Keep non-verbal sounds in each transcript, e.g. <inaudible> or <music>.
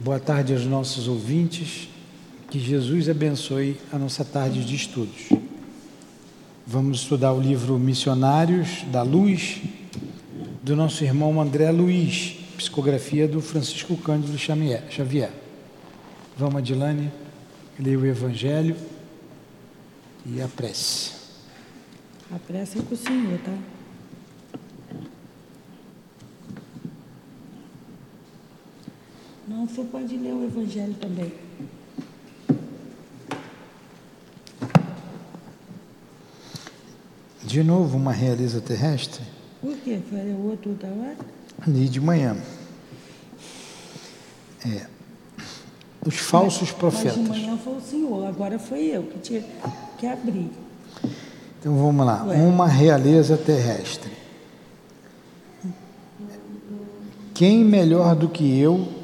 Boa tarde aos nossos ouvintes. Que Jesus abençoe a nossa tarde de estudos. Vamos estudar o livro Missionários da Luz, do nosso irmão André Luiz, psicografia do Francisco Cândido Xavier. Vamos, Adilane, ler o Evangelho e a prece. A prece é com o Senhor, tá? Você pode ler o Evangelho também. De novo, uma realeza terrestre? Por quê? Foi o outro da hora? E de manhã. É. Os falsos mas, profetas. Mas de manhã foi o senhor, agora foi eu que tinha que abrir. Então vamos lá. Ué. Uma realeza terrestre. Quem melhor do que eu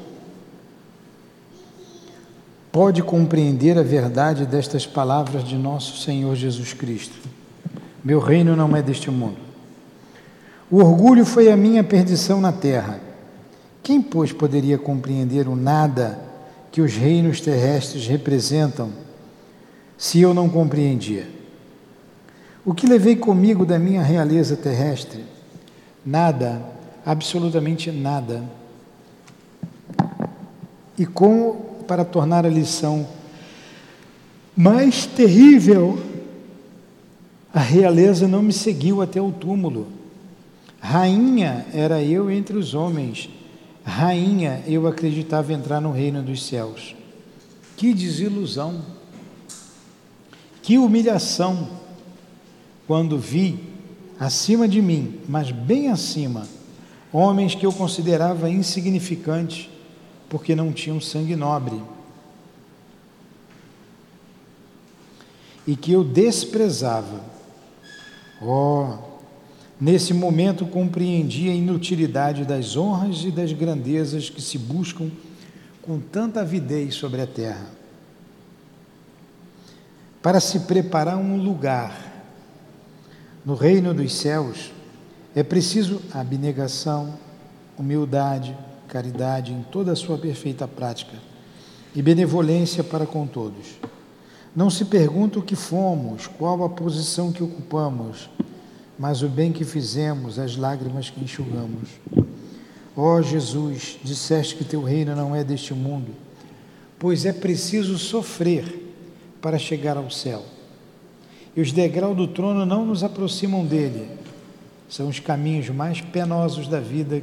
pode compreender a verdade destas palavras de nosso Senhor Jesus Cristo? Meu reino não é deste mundo. O orgulho foi a minha perdição na terra. Quem, pois, poderia compreender o nada que os reinos terrestres representam, se eu não compreendia? O que levei comigo da minha realeza terrestre? Nada, absolutamente nada. E como para tornar a lição mais terrível, a realeza não me seguiu até o túmulo. Rainha era eu entre os homens. Rainha eu acreditava entrar no reino dos céus. Que desilusão! Que humilhação! Quando vi acima de mim, mas bem acima, homens que eu considerava insignificantes, porque não tinham sangue nobre. E que eu desprezava Oh, nesse momento compreendi a inutilidade das honras e das grandezas que se buscam com tanta avidez sobre a terra. Para se preparar um lugar no reino dos céus, é preciso abnegação, humildade, caridade em toda a sua perfeita prática e benevolência para com todos. Não se pergunta o que fomos, qual a posição que ocupamos, mas o bem que fizemos, as lágrimas que enxugamos. Ó oh, Jesus, disseste que teu reino não é deste mundo, pois é preciso sofrer para chegar ao céu. E os degraus do trono não nos aproximam dele, são os caminhos mais penosos da vida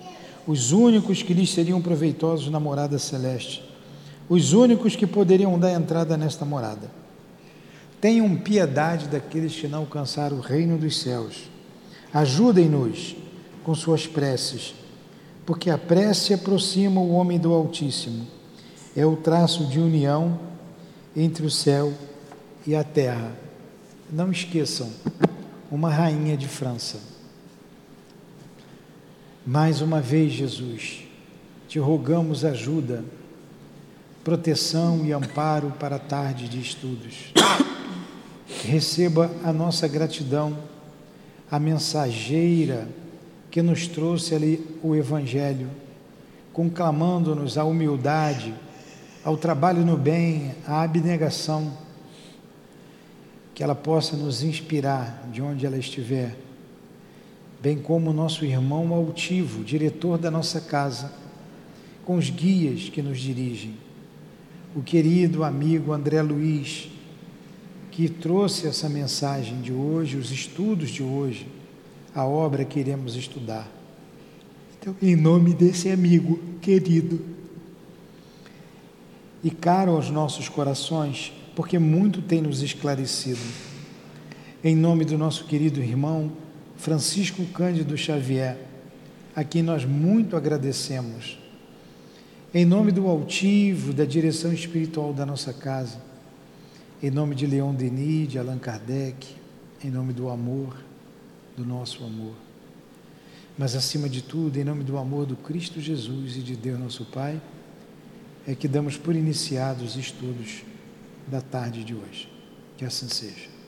os únicos que lhes seriam proveitosos na morada celeste, os únicos que poderiam dar entrada nesta morada. Tenham piedade daqueles que não alcançaram o reino dos céus. Ajudem-nos com suas preces, porque a prece aproxima o homem do Altíssimo. É o traço de união entre o céu e a terra. Não esqueçam, uma rainha de França. Mais uma vez, Jesus, te rogamos ajuda, proteção e amparo para a tarde de estudos. Receba a nossa gratidão, a mensageira que nos trouxe ali o Evangelho, conclamando-nos a humildade, ao trabalho no bem, à abnegação, que ela possa nos inspirar de onde ela estiver, bem como o nosso irmão altivo, diretor da nossa casa, com os guias que nos dirigem, o querido amigo André Luiz, que trouxe essa mensagem de hoje, os estudos de hoje, a obra que iremos estudar. Então, em nome desse amigo querido e caro aos nossos corações, porque muito tem nos esclarecido, em nome do nosso querido irmão Francisco Cândido Xavier, a quem nós muito agradecemos, Em nome do altivo, da direção espiritual da nossa casa, em nome de Leon Denis, de Allan Kardec, em nome do amor, do nosso amor. Mas acima de tudo, em nome do amor do Cristo Jesus e de Deus nosso Pai, é que damos por iniciados os estudos da tarde de hoje. Que assim seja.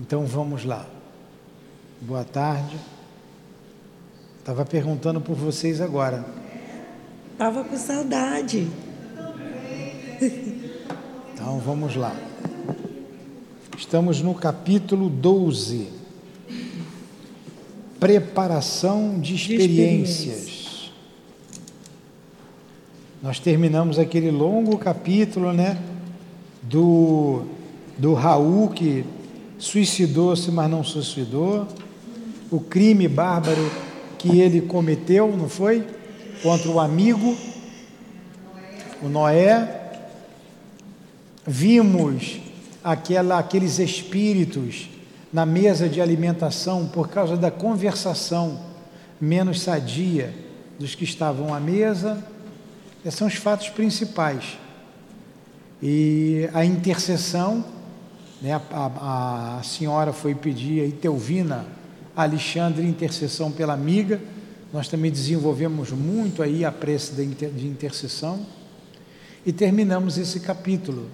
Então vamos lá. Boa tarde. Estava perguntando por vocês agora. Estava com saudade. <laughs> Então vamos lá. Estamos no capítulo 12. Preparação de experiências. Nós terminamos aquele longo capítulo, né? Do, do Raul que suicidou-se, mas não suicidou o crime bárbaro que ele cometeu, não foi? Contra o amigo, o Noé. Vimos aquela, aqueles espíritos na mesa de alimentação por causa da conversação menos sadia dos que estavam à mesa. Esses são os fatos principais. E a intercessão, né, a, a, a senhora foi pedir, a Itelvina, Alexandre, intercessão pela amiga. Nós também desenvolvemos muito aí a prece de intercessão. E terminamos esse capítulo.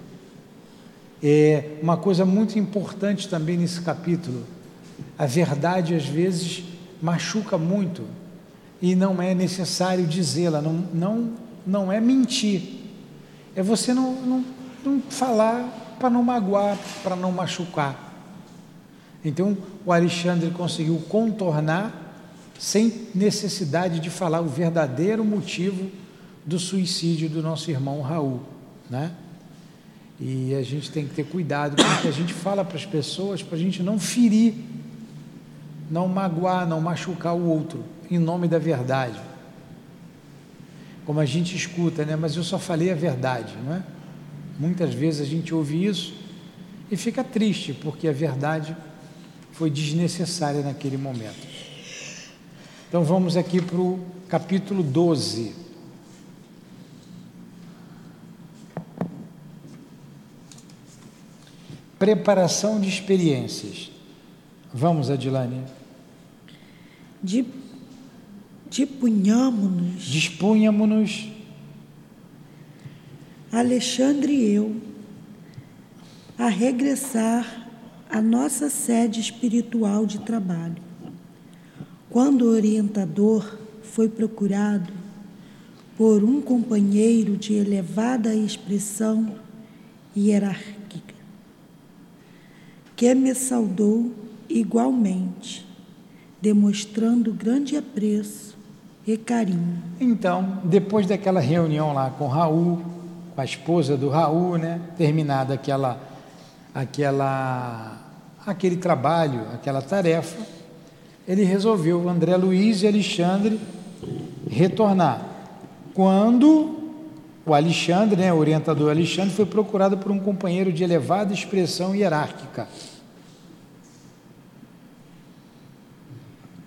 É uma coisa muito importante também nesse capítulo. A verdade às vezes machuca muito e não é necessário dizê-la, não, não, não é mentir. É você não, não, não falar para não magoar, para não machucar. Então, o Alexandre conseguiu contornar sem necessidade de falar o verdadeiro motivo do suicídio do nosso irmão Raul, né? E a gente tem que ter cuidado com o que a gente fala para as pessoas, para a gente não ferir, não magoar, não machucar o outro, em nome da verdade. Como a gente escuta, né? Mas eu só falei a verdade, não é? Muitas vezes a gente ouve isso e fica triste, porque a verdade foi desnecessária naquele momento. Então vamos aqui para o capítulo 12. Preparação de experiências. Vamos, Adilane. De, dispunhamos-nos. Dispunhamos-nos. Alexandre e eu a regressar a nossa sede espiritual de trabalho. Quando o orientador foi procurado por um companheiro de elevada expressão hierárquica, que me saudou igualmente, demonstrando grande apreço e carinho. Então, depois daquela reunião lá com Raul, com a esposa do Raul, né, terminada aquela aquela aquele trabalho, aquela tarefa, ele resolveu, André Luiz e Alexandre, retornar. Quando o Alexandre, né, o orientador Alexandre, foi procurado por um companheiro de elevada expressão hierárquica,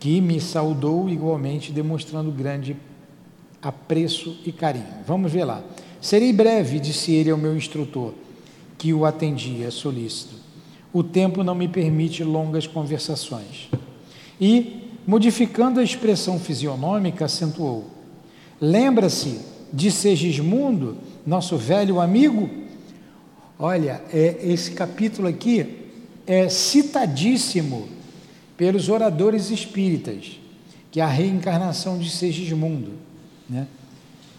que me saudou igualmente, demonstrando grande apreço e carinho. Vamos ver lá. Serei breve, disse ele ao meu instrutor, que o atendia solícito o tempo não me permite longas conversações. E, modificando a expressão fisionômica, acentuou: Lembra-se de Segismundo, nosso velho amigo? Olha, é, esse capítulo aqui é citadíssimo pelos oradores espíritas, que é a reencarnação de Segismundo. Né?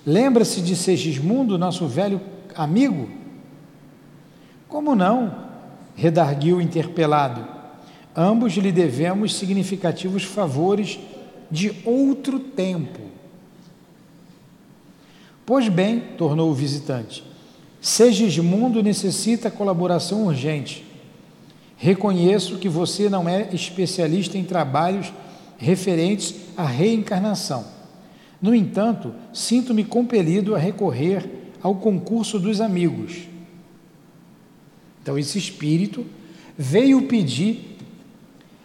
Lembra-se de Segismundo, nosso velho amigo? Como não? redarguiu interpelado. Ambos lhe devemos significativos favores de outro tempo. Pois bem, tornou o visitante, Segismundo necessita colaboração urgente. Reconheço que você não é especialista em trabalhos referentes à reencarnação. No entanto, sinto-me compelido a recorrer ao concurso dos amigos então, esse espírito veio pedir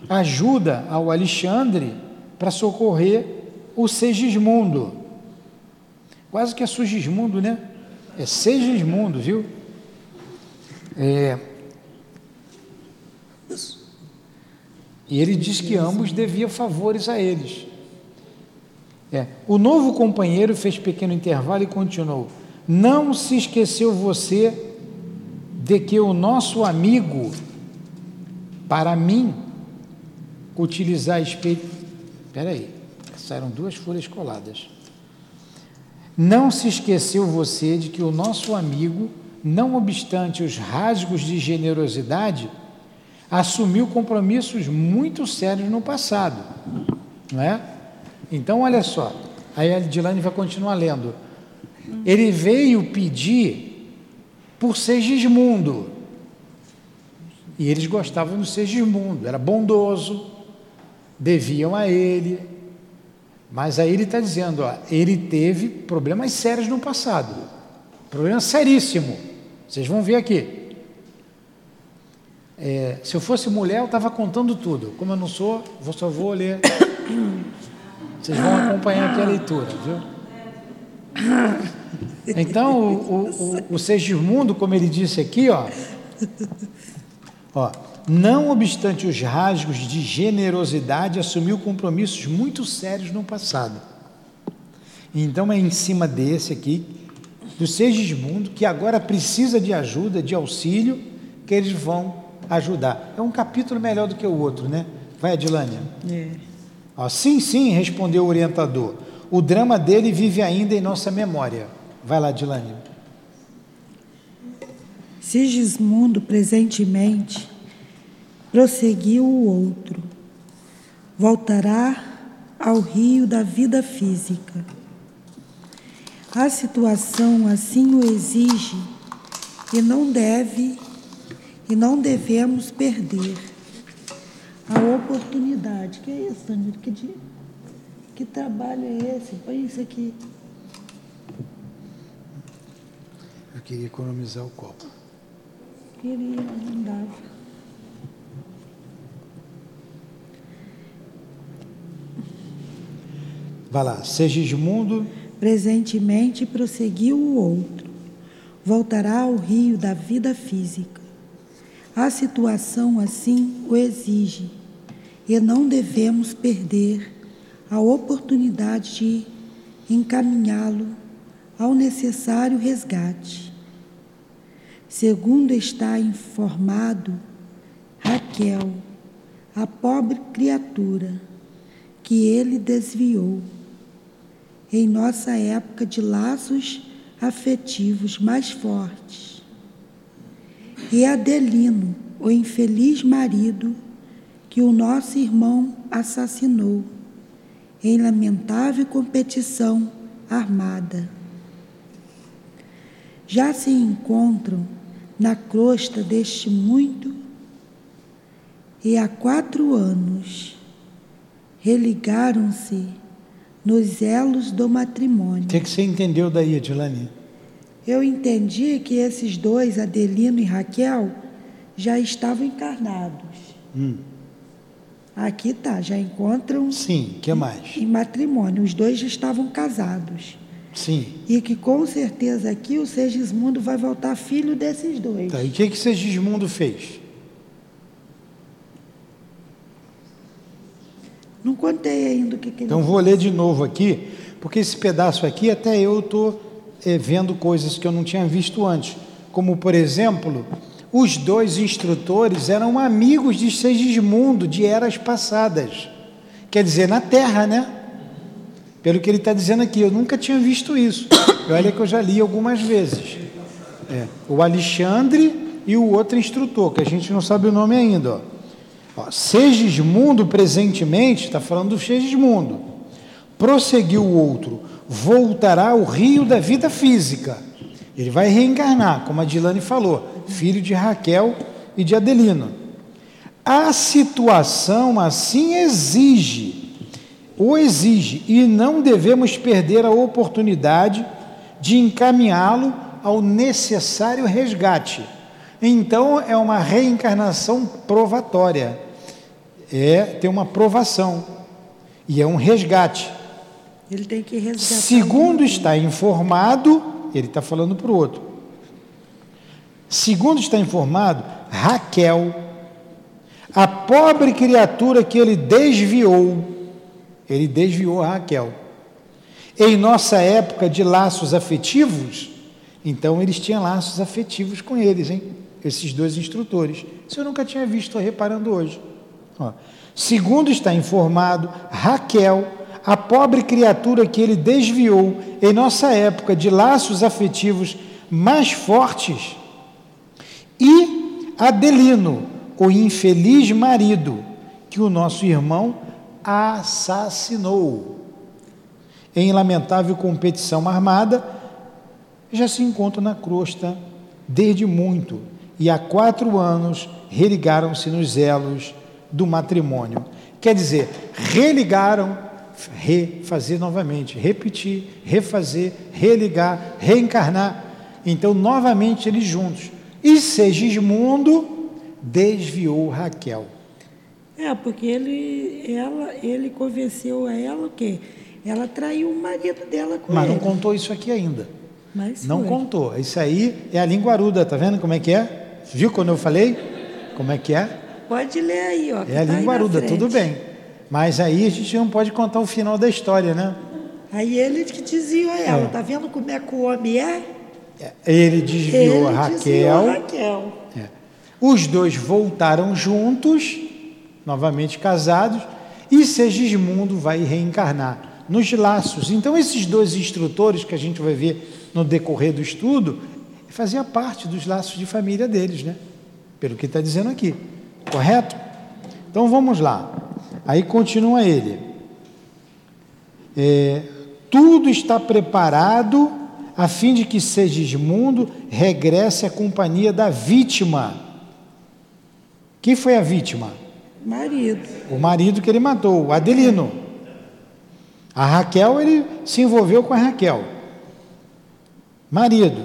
ajuda ao Alexandre para socorrer o Segismundo. Quase que é Sugismundo, né? É Segismundo, viu? É... E ele diz que ambos deviam favores a eles. É. O novo companheiro fez pequeno intervalo e continuou: Não se esqueceu você de que o nosso amigo, para mim, utilizar espelho. Espera aí, saíram duas folhas coladas. Não se esqueceu você de que o nosso amigo, não obstante os rasgos de generosidade, assumiu compromissos muito sérios no passado, não é? Então, olha só, aí a Dilane vai continuar lendo. Ele veio pedir por Segismundo. E eles gostavam do Segismundo, era bondoso, deviam a ele. Mas aí ele está dizendo, ó, ele teve problemas sérios no passado. Problema seríssimo. Vocês vão ver aqui. É, se eu fosse mulher, eu estava contando tudo. Como eu não sou, vou só vou ler. <coughs> Vocês vão acompanhar aqui a leitura, viu? Então, o, o, o, o como ele disse aqui, ó, ó, não obstante os rasgos de generosidade, assumiu compromissos muito sérios no passado. Então, é em cima desse aqui, do Segismundo, que agora precisa de ajuda, de auxílio, que eles vão ajudar. É um capítulo melhor do que o outro, né? Vai, Adilânia. É. Ó, sim, sim, respondeu o orientador. O drama dele vive ainda em nossa memória. Vai lá, Adilânia. Sigismundo, presentemente, prosseguiu o outro. Voltará ao rio da vida física. A situação assim o exige e não deve e não devemos perder a oportunidade. Que é isso, Danilo? Que, de, que trabalho é esse? Põe isso aqui. Eu queria economizar o copo. Queria, não dava. Vai lá, Segismundo. Presentemente prosseguiu o outro. Voltará ao rio da vida física a situação assim o exige e não devemos perder a oportunidade de encaminhá-lo ao necessário resgate. Segundo está informado Raquel, a pobre criatura que ele desviou em nossa época de laços afetivos mais fortes e Adelino, o infeliz marido que o nosso irmão assassinou em lamentável competição armada. Já se encontram na crosta deste muito e há quatro anos religaram-se nos elos do matrimônio. O que, que você entendeu daí, Adilane? Eu entendi que esses dois, Adelino e Raquel, já estavam encarnados. Hum. Aqui tá, já encontram. Sim, que mais? Em matrimônio, os dois já estavam casados. Sim. E que com certeza aqui o Segismundo vai voltar filho desses dois. Tá, e o que que Segismundo fez? Não contei ainda o que, que Então vou ler de novo aqui, porque esse pedaço aqui até eu estou vendo coisas que eu não tinha visto antes. Como, por exemplo, os dois instrutores eram amigos de Segismundo de eras passadas. Quer dizer, na Terra, né? Pelo que ele está dizendo aqui, eu nunca tinha visto isso. Olha que eu já li algumas vezes. É, o Alexandre e o outro instrutor, que a gente não sabe o nome ainda. Ó. Ó, Segismundo, presentemente, está falando do Segismundo. Prosseguiu o outro voltará ao rio da vida física. Ele vai reencarnar, como a Dilane falou, filho de Raquel e de Adelino. A situação assim exige, o exige, e não devemos perder a oportunidade de encaminhá-lo ao necessário resgate. Então, é uma reencarnação provatória. é ter uma provação e é um resgate. Ele tem que resgatar. Segundo está informado, ele está falando para o outro. Segundo está informado, Raquel, a pobre criatura que ele desviou, ele desviou a Raquel. Em nossa época de laços afetivos, então eles tinham laços afetivos com eles, hein? Esses dois instrutores. Isso eu nunca tinha visto, estou reparando hoje. Ó. Segundo está informado, Raquel, a pobre criatura que ele desviou em nossa época de laços afetivos mais fortes, e Adelino, o infeliz marido que o nosso irmão assassinou. Em lamentável competição armada, já se encontra na crosta desde muito, e há quatro anos religaram-se nos elos do matrimônio. Quer dizer, religaram, refazer novamente, repetir, refazer, religar, reencarnar. Então, novamente eles juntos. E Segismundo desviou Raquel. É, porque ele, ela, ele convenceu a ela o quê? Ela traiu o marido dela com Mas ele. não contou isso aqui ainda. Mas Não foi. contou. Isso aí é a linguaruda, tá vendo como é que é? Viu quando eu falei? Como é que é? Pode ler aí, ó. É a tá linguaruda, tudo bem. Mas aí a gente não pode contar o final da história, né? Aí ele que dizia a ela, É. tá vendo como é que o homem é? Ele desviou ele a desviou a Raquel. Raquel. É. Os dois voltaram juntos, novamente casados, e Segismundo vai reencarnar nos laços. Então, esses dois instrutores que a gente vai ver no decorrer do estudo, fazia parte dos laços de família deles, né? Pelo que está dizendo aqui, correto? Então vamos lá. Aí continua ele. É, tudo está preparado a fim de que Segismundo regresse à companhia da vítima. Quem foi a vítima? Marido. O marido que ele matou, o Adelino. A Raquel, ele se envolveu com a Raquel. Marido.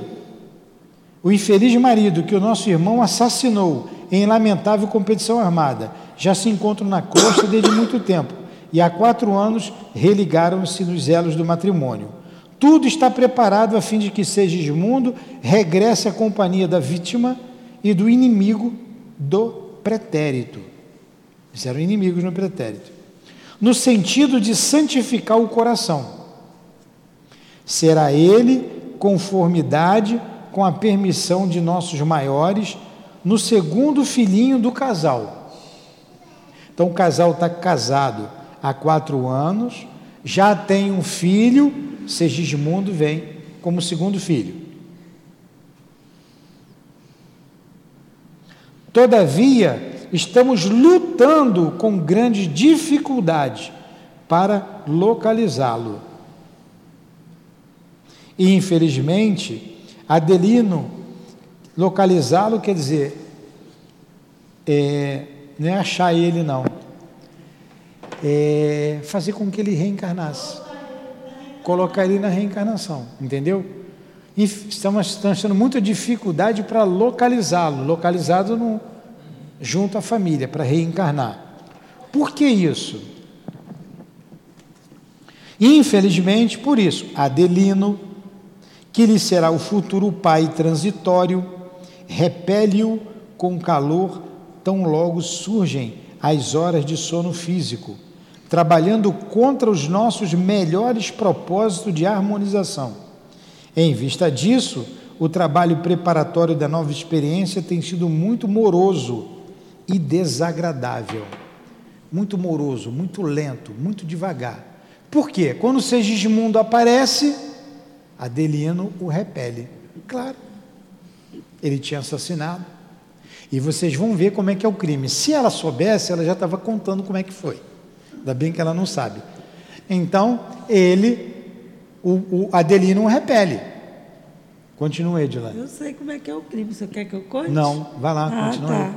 O infeliz marido que o nosso irmão assassinou em lamentável competição armada já se encontram na crosta desde muito tempo e há quatro anos religaram-se nos elos do matrimônio. Tudo está preparado a fim de que Segismundo regresse à companhia da vítima e do inimigo do pretérito. Eles eram inimigos no pretérito. No sentido de santificar o coração. Será ele conformidade com a permissão de nossos maiores no segundo filhinho do casal. Então o casal está casado há quatro anos, já tem um filho, Segismundo vem como segundo filho. Todavia, estamos lutando com grandes dificuldades para localizá-lo. E, infelizmente, Adelino, localizá-lo quer dizer, é, não é achar ele, não. É fazer com que ele reencarnasse. Colocar ele na reencarnação, entendeu? E estamos, estamos tendo muita dificuldade para localizá-lo, localizado no, junto à família, para reencarnar. Por que isso? Infelizmente, por isso, Adelino, que lhe será o futuro pai transitório, repele-o com calor tão logo surgem as horas de sono físico, trabalhando contra os nossos melhores propósitos de harmonização. Em vista disso, o trabalho preparatório da nova experiência tem sido muito moroso e desagradável. Muito moroso, muito lento, muito devagar. Por quê? Quando Segismundo aparece, Adelino o repele. Claro, ele tinha assassinado. E vocês vão ver como é que é o crime. Se ela soubesse, ela já estava contando como é que foi. Ainda bem que ela não sabe. Então, ele, o, o Adelino o repele. Continua, Edilane. Eu sei como é que é o crime. Você quer que eu conte? Não, vai lá, Ah, continua. tá.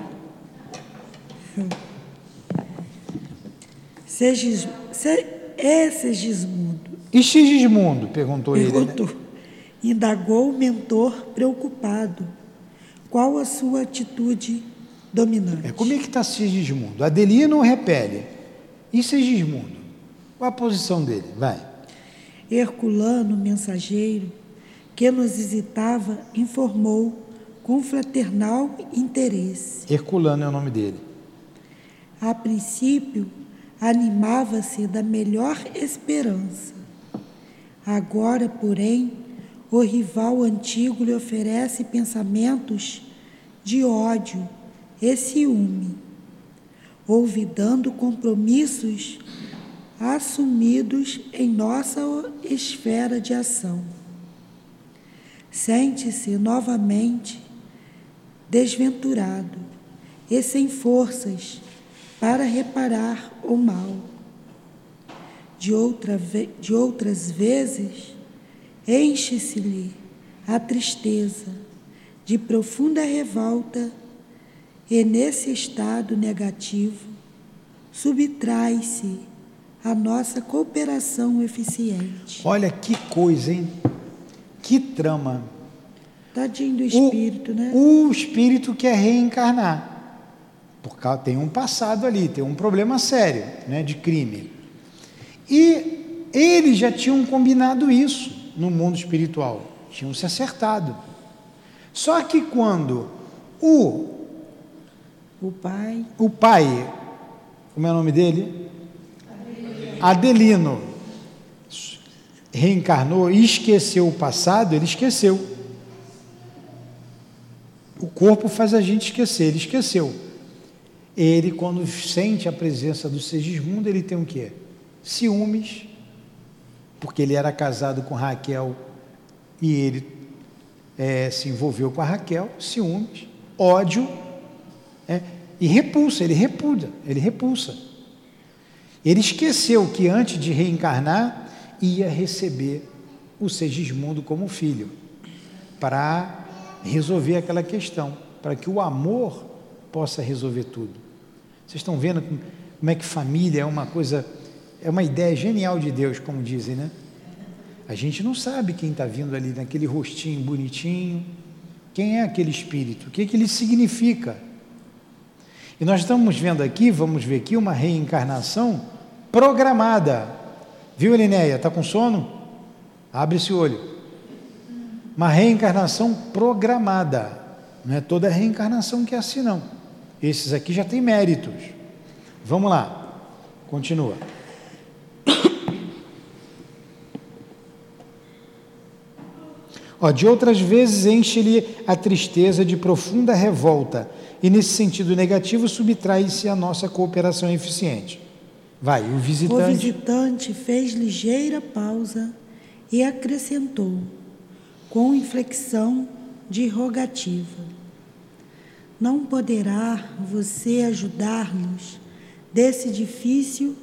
Segis, se, é Segismundo. E Sigismundo? Perguntou ele. né? Perguntou. Indagou o mentor preocupado. Qual a sua atitude dominante. É, como é que está Sigismundo? Adelino repele. E Sigismundo? Qual a posição dele? Vai. Herculano, mensageiro, que nos visitava, informou com fraternal interesse. Herculano é o nome dele. A princípio, animava-se da melhor esperança. Agora, porém, o rival antigo lhe oferece pensamentos de ódio e ciúme, olvidando compromissos assumidos em nossa esfera de ação. Sente-se novamente desventurado e sem forças para reparar o mal. De, outra, de outras vezes, enche-se-lhe a tristeza de profunda revolta e nesse estado negativo subtrai-se a nossa cooperação eficiente. Olha que coisa, hein? Que trama. Tadinho do espírito, o, né? O espírito quer reencarnar. Porque tem um passado ali, tem um problema sério, né, de crime. E eles já tinham combinado isso no mundo espiritual, tinham se acertado. Só que quando o o pai, o pai, como é o nome dele? Adelino. Reencarnou e esqueceu o passado, ele esqueceu. O corpo faz a gente esquecer, ele esqueceu. Ele, quando sente a presença do Segismundo, ele tem o quê? Ciúmes, porque ele era casado com Raquel e ele é, se envolveu com a Raquel, ciúmes, ódio é, e repulsa, ele repulsa, ele repulsa. Ele esqueceu que antes de reencarnar ia receber o Segismundo como filho, para resolver aquela questão, para que o amor possa resolver tudo. Vocês estão vendo como é que família é uma coisa, é uma ideia genial de Deus, como dizem, né? A gente não sabe quem está vindo ali naquele rostinho bonitinho, quem é aquele espírito, o que, que ele significa. E nós estamos vendo aqui, vamos ver aqui, uma reencarnação programada. Viu, Elinéia? Está com sono? Abre esse olho. Uma reencarnação programada. Não é toda reencarnação que é assim, não. Esses aqui já têm méritos. Vamos lá. Continua. Ó, de outras vezes enche-lhe a tristeza de profunda revolta, e nesse sentido negativo subtrai-se a nossa cooperação eficiente. Vai, o visitante. O visitante fez ligeira pausa e acrescentou, com inflexão de rogativa: Não poderá você ajudar-nos desse difícil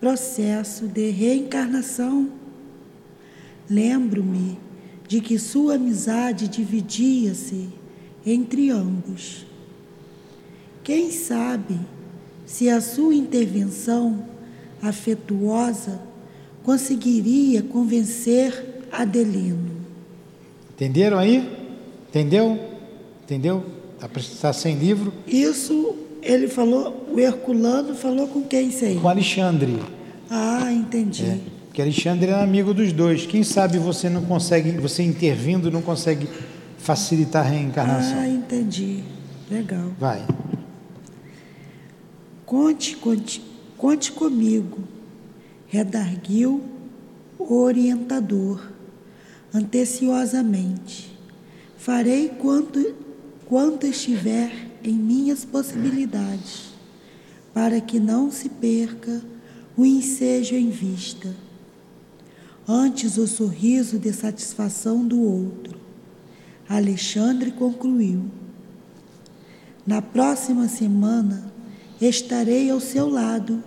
processo de reencarnação? Lembro-me de que sua amizade dividia-se entre ambos. Quem sabe se a sua intervenção afetuosa conseguiria convencer Adelino. Entenderam aí? Entendeu? Entendeu? Está sem livro? Isso ele falou, o Herculano falou com quem sei? Com Alexandre. Ah, entendi. É, porque Alexandre era amigo dos dois. Quem sabe você não consegue, você intervindo não consegue facilitar a reencarnação. Ah, entendi. Legal. Vai. Conte, conte, conte comigo, redarguiu o orientador, anteciosamente. Farei quanto, quanto estiver em minhas possibilidades, para que não se perca o ensejo em vista. Antes o sorriso de satisfação do outro. Alexandre concluiu. Na próxima semana, estarei ao seu lado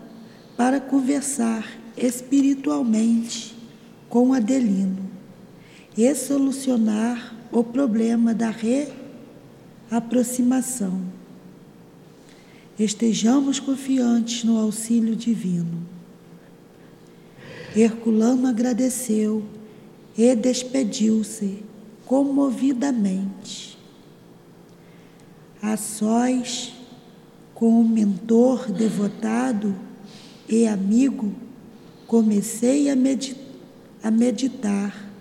para conversar espiritualmente com Adelino e solucionar o problema da reaproximação. Estejamos confiantes no auxílio divino. Herculano agradeceu e despediu-se comovidamente. a sós com o mentor devotado e amigo, comecei a, medit a meditar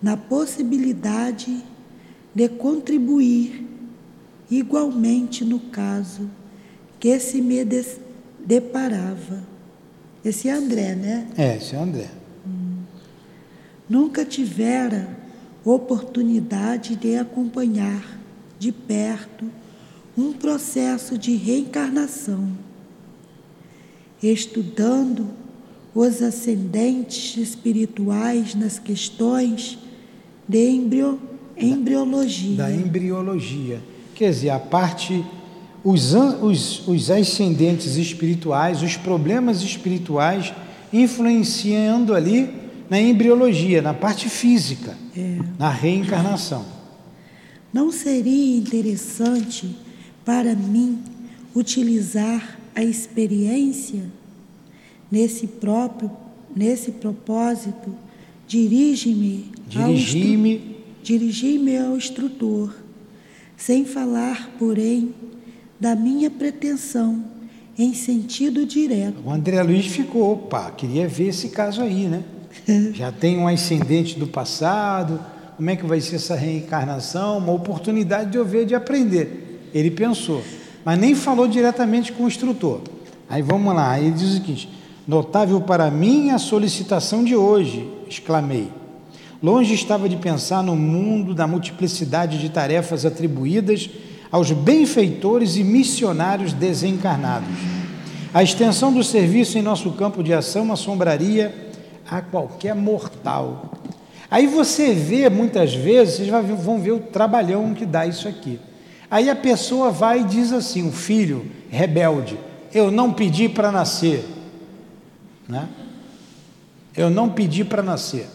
na possibilidade de contribuir igualmente no caso que se me deparava. Esse é André, né? É, esse é André. Hum. Nunca tivera oportunidade de acompanhar de perto um processo de reencarnação, estudando os ascendentes espirituais nas questões de embrio, embriologia. Da, da embriologia. Quer dizer, a parte, os, os, os ascendentes espirituais, os problemas espirituais influenciando ali na embriologia, na parte física, é. na reencarnação. Não seria interessante para mim utilizar a experiência nesse próprio nesse propósito dirige-me dirigi-me. dirigi-me ao instrutor sem falar porém da minha pretensão em sentido direto. O André Luiz ficou opa queria ver esse caso aí né? <laughs> Já tem um ascendente do passado como é que vai ser essa reencarnação? Uma oportunidade de eu ver de aprender ele pensou, mas nem falou diretamente com o instrutor. Aí vamos lá, ele diz o seguinte: Notável para mim a solicitação de hoje, exclamei. Longe estava de pensar no mundo da multiplicidade de tarefas atribuídas aos benfeitores e missionários desencarnados. A extensão do serviço em nosso campo de ação assombraria a qualquer mortal. Aí você vê muitas vezes, vocês vão ver o trabalhão que dá isso aqui. Aí a pessoa vai e diz assim: o filho rebelde, eu não pedi para nascer, né? Eu não pedi para nascer.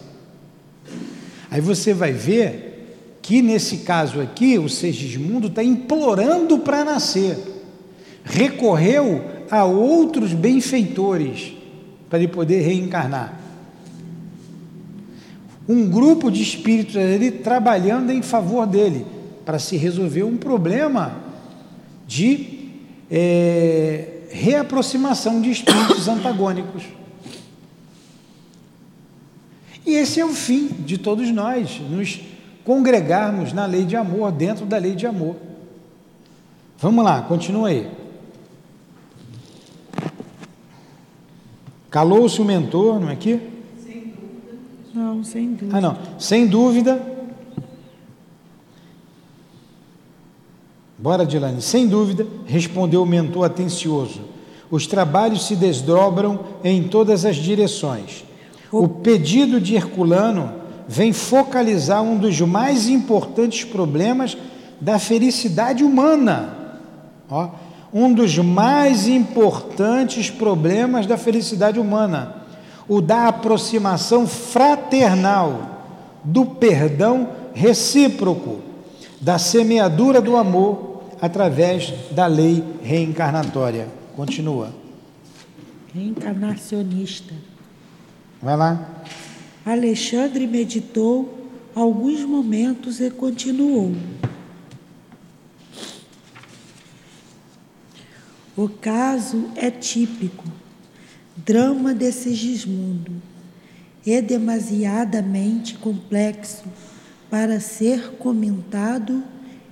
Aí você vai ver que nesse caso aqui o Segismundo está implorando para nascer, recorreu a outros benfeitores para ele poder reencarnar. Um grupo de espíritos ali trabalhando em favor dele para se resolver um problema de é, reaproximação de espíritos <coughs> antagônicos. E esse é o fim de todos nós, nos congregarmos na lei de amor, dentro da lei de amor. Vamos lá, continua aí. Calou-se o mentor, não é aqui? Sem dúvida. Não, sem dúvida. Ah, não. Sem dúvida, Bora, Dilane. Sem dúvida, respondeu o mentor atencioso. Os trabalhos se desdobram em todas as direções. O pedido de Herculano vem focalizar um dos mais importantes problemas da felicidade humana. Ó, um dos mais importantes problemas da felicidade humana, o da aproximação fraternal, do perdão recíproco, da semeadura do amor através da lei reencarnatória. Continua. Reencarnacionista. Vai lá. Alexandre meditou alguns momentos e continuou. O caso é típico, drama de Sigismundo, é demasiadamente complexo para ser comentado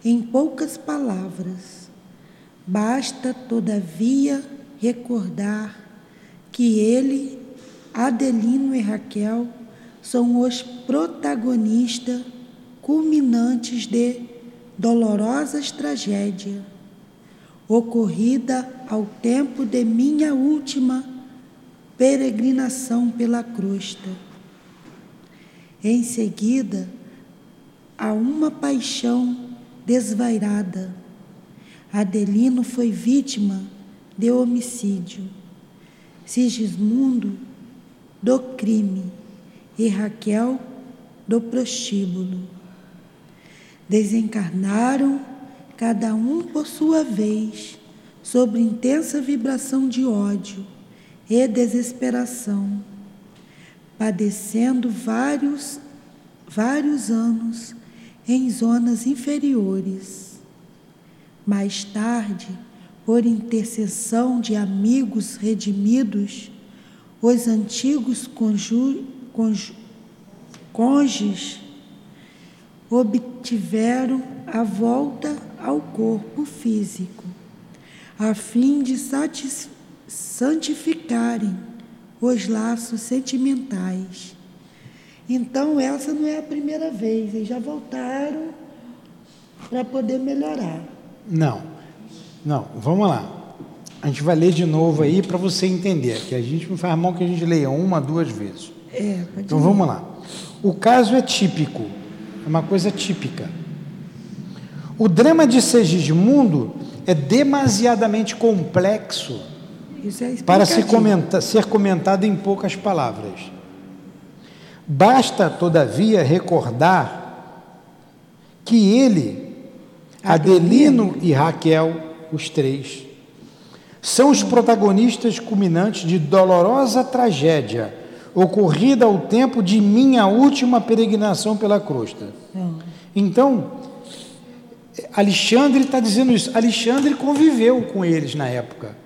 em poucas palavras. Basta, todavia, recordar que ele, Adelino e Raquel são os protagonistas culminantes de dolorosas tragédias, ocorrida ao tempo de minha última peregrinação pela crosta. Em seguida, há uma paixão desvairada. Adelino foi vítima de homicídio. Sigismundo do crime e Raquel do prostíbulo. Desencarnaram, cada um por sua vez, sobre intensa vibração de ódio e desesperação, padecendo vários, vários anos em zonas inferiores. Mais tarde, por intercessão de amigos redimidos, os antigos conju, cônjuges obtiveram a volta ao corpo físico, a fim de santificarem os laços sentimentais. Então, essa não é a primeira vez, eles já voltaram para poder melhorar. Não, não, vamos lá. A gente vai ler de novo aí para você entender, que a gente não faz mal que a gente leia uma, duas vezes. É, então vamos lá. O caso é típico, é uma coisa típica. O drama de Segismundo é demasiadamente complexo é para se comenta, ser comentado em poucas palavras. Basta, todavia, recordar que ele, Adelino e Raquel, os três, são os protagonistas culminantes de dolorosa tragédia ocorrida ao tempo de minha última peregrinação pela crosta. Então, Alexandre está dizendo isso. Alexandre conviveu com eles na época.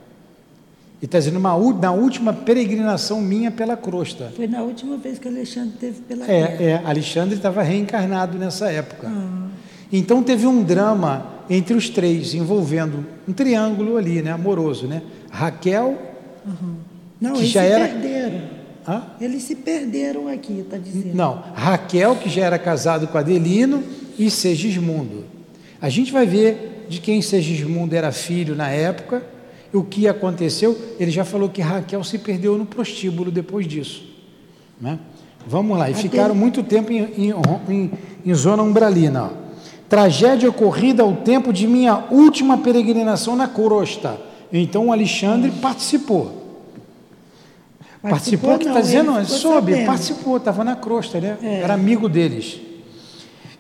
E está dizendo, uma, na última peregrinação minha pela crosta. Foi na última vez que Alexandre teve pela é, terra. É, Alexandre estava reencarnado nessa época. Ah. Então teve um drama entre os três, envolvendo um triângulo ali, né, amoroso, né? Raquel, uhum. Não, que já era perderam. Hã? Eles se perderam aqui, está dizendo. Não, Raquel, que já era casado com Adelino, e Segismundo. A gente vai ver de quem Segismundo era filho na época, o que aconteceu. Ele já falou que Raquel se perdeu no prostíbulo depois disso. Né? Vamos lá, e ficaram muito tempo em, em, em, em zona umbralina. Ó. Tragédia ocorrida ao tempo de minha última peregrinação na crosta. Então Alexandre participou. Participou, que está dizendo, soube, sabendo. participou, estava na crosta, né? É. era amigo deles.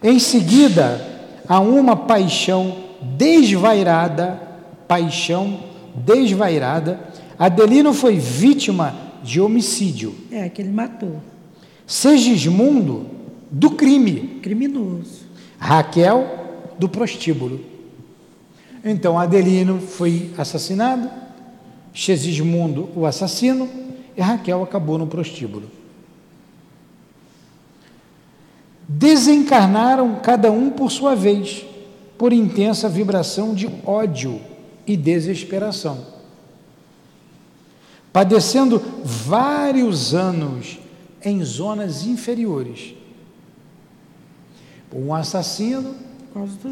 Em seguida, há uma paixão desvairada, paixão desvairada. Adelino foi vítima de homicídio. É, que ele matou. Segismundo, do crime. Criminoso. Raquel, do prostíbulo. Então, Adelino foi assassinado, Segismundo, o assassino, e Raquel acabou no prostíbulo. Desencarnaram cada um por sua vez, por intensa vibração de ódio e desesperação, padecendo vários anos em zonas inferiores. Um assassino,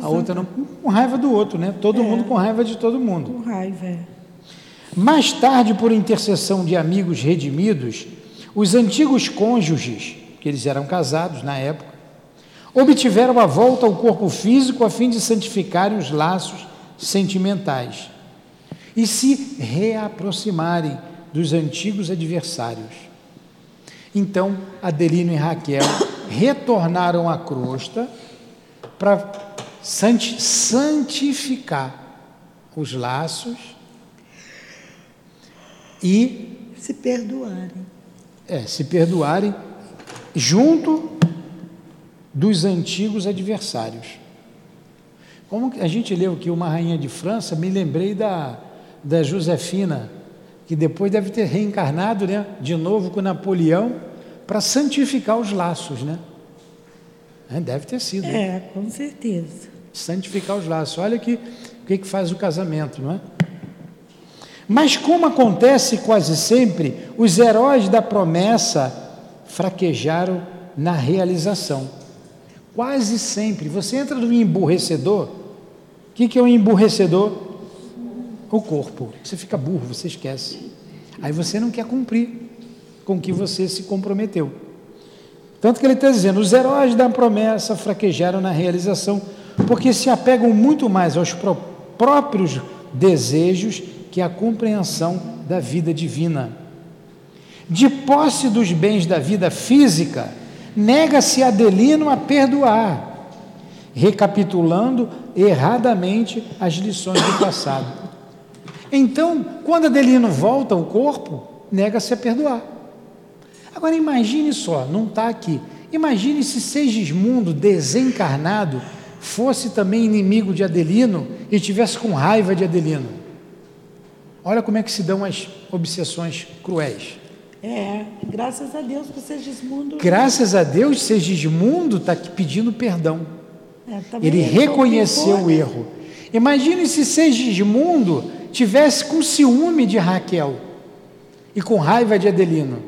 a outra não, com raiva do outro, né? Todo é. mundo com raiva de todo mundo. Com raiva, é. Mais tarde, por intercessão de amigos redimidos, os antigos cônjuges, que eles eram casados na época, obtiveram a volta ao corpo físico a fim de santificarem os laços sentimentais e se reaproximarem dos antigos adversários. Então, Adelino e Raquel retornaram à crosta para santificar os laços e se perdoarem. É, se perdoarem junto dos antigos adversários. Como a gente leu aqui uma rainha de França, me lembrei da, da Josefina, que depois deve ter reencarnado né, de novo com Napoleão para santificar os laços, né? É, deve ter sido. É, com certeza. Santificar os laços. Olha que, o que, que faz o casamento, não é? Mas, como acontece quase sempre, os heróis da promessa fraquejaram na realização. Quase sempre. Você entra no emburrecedor. O que, que é um emburrecedor? O corpo. Você fica burro, você esquece. Aí você não quer cumprir com o que você se comprometeu. Tanto que ele está dizendo: os heróis da promessa fraquejaram na realização, porque se apegam muito mais aos próprios desejos que a compreensão da vida divina. De posse dos bens da vida física, nega-se Adelino a perdoar, recapitulando erradamente as lições do passado. Então, quando Adelino volta ao corpo, nega-se a perdoar. Agora imagine só, não está aqui. Imagine se Segismundo, desencarnado, fosse também inimigo de Adelino e tivesse com raiva de Adelino. Olha como é que se dão as obsessões cruéis. É, graças a Deus que Segismundo. Graças a Deus, Segismundo está pedindo perdão. É, Ele reconheceu o erro. Imagine se Segismundo tivesse com ciúme de Raquel e com raiva de Adelino.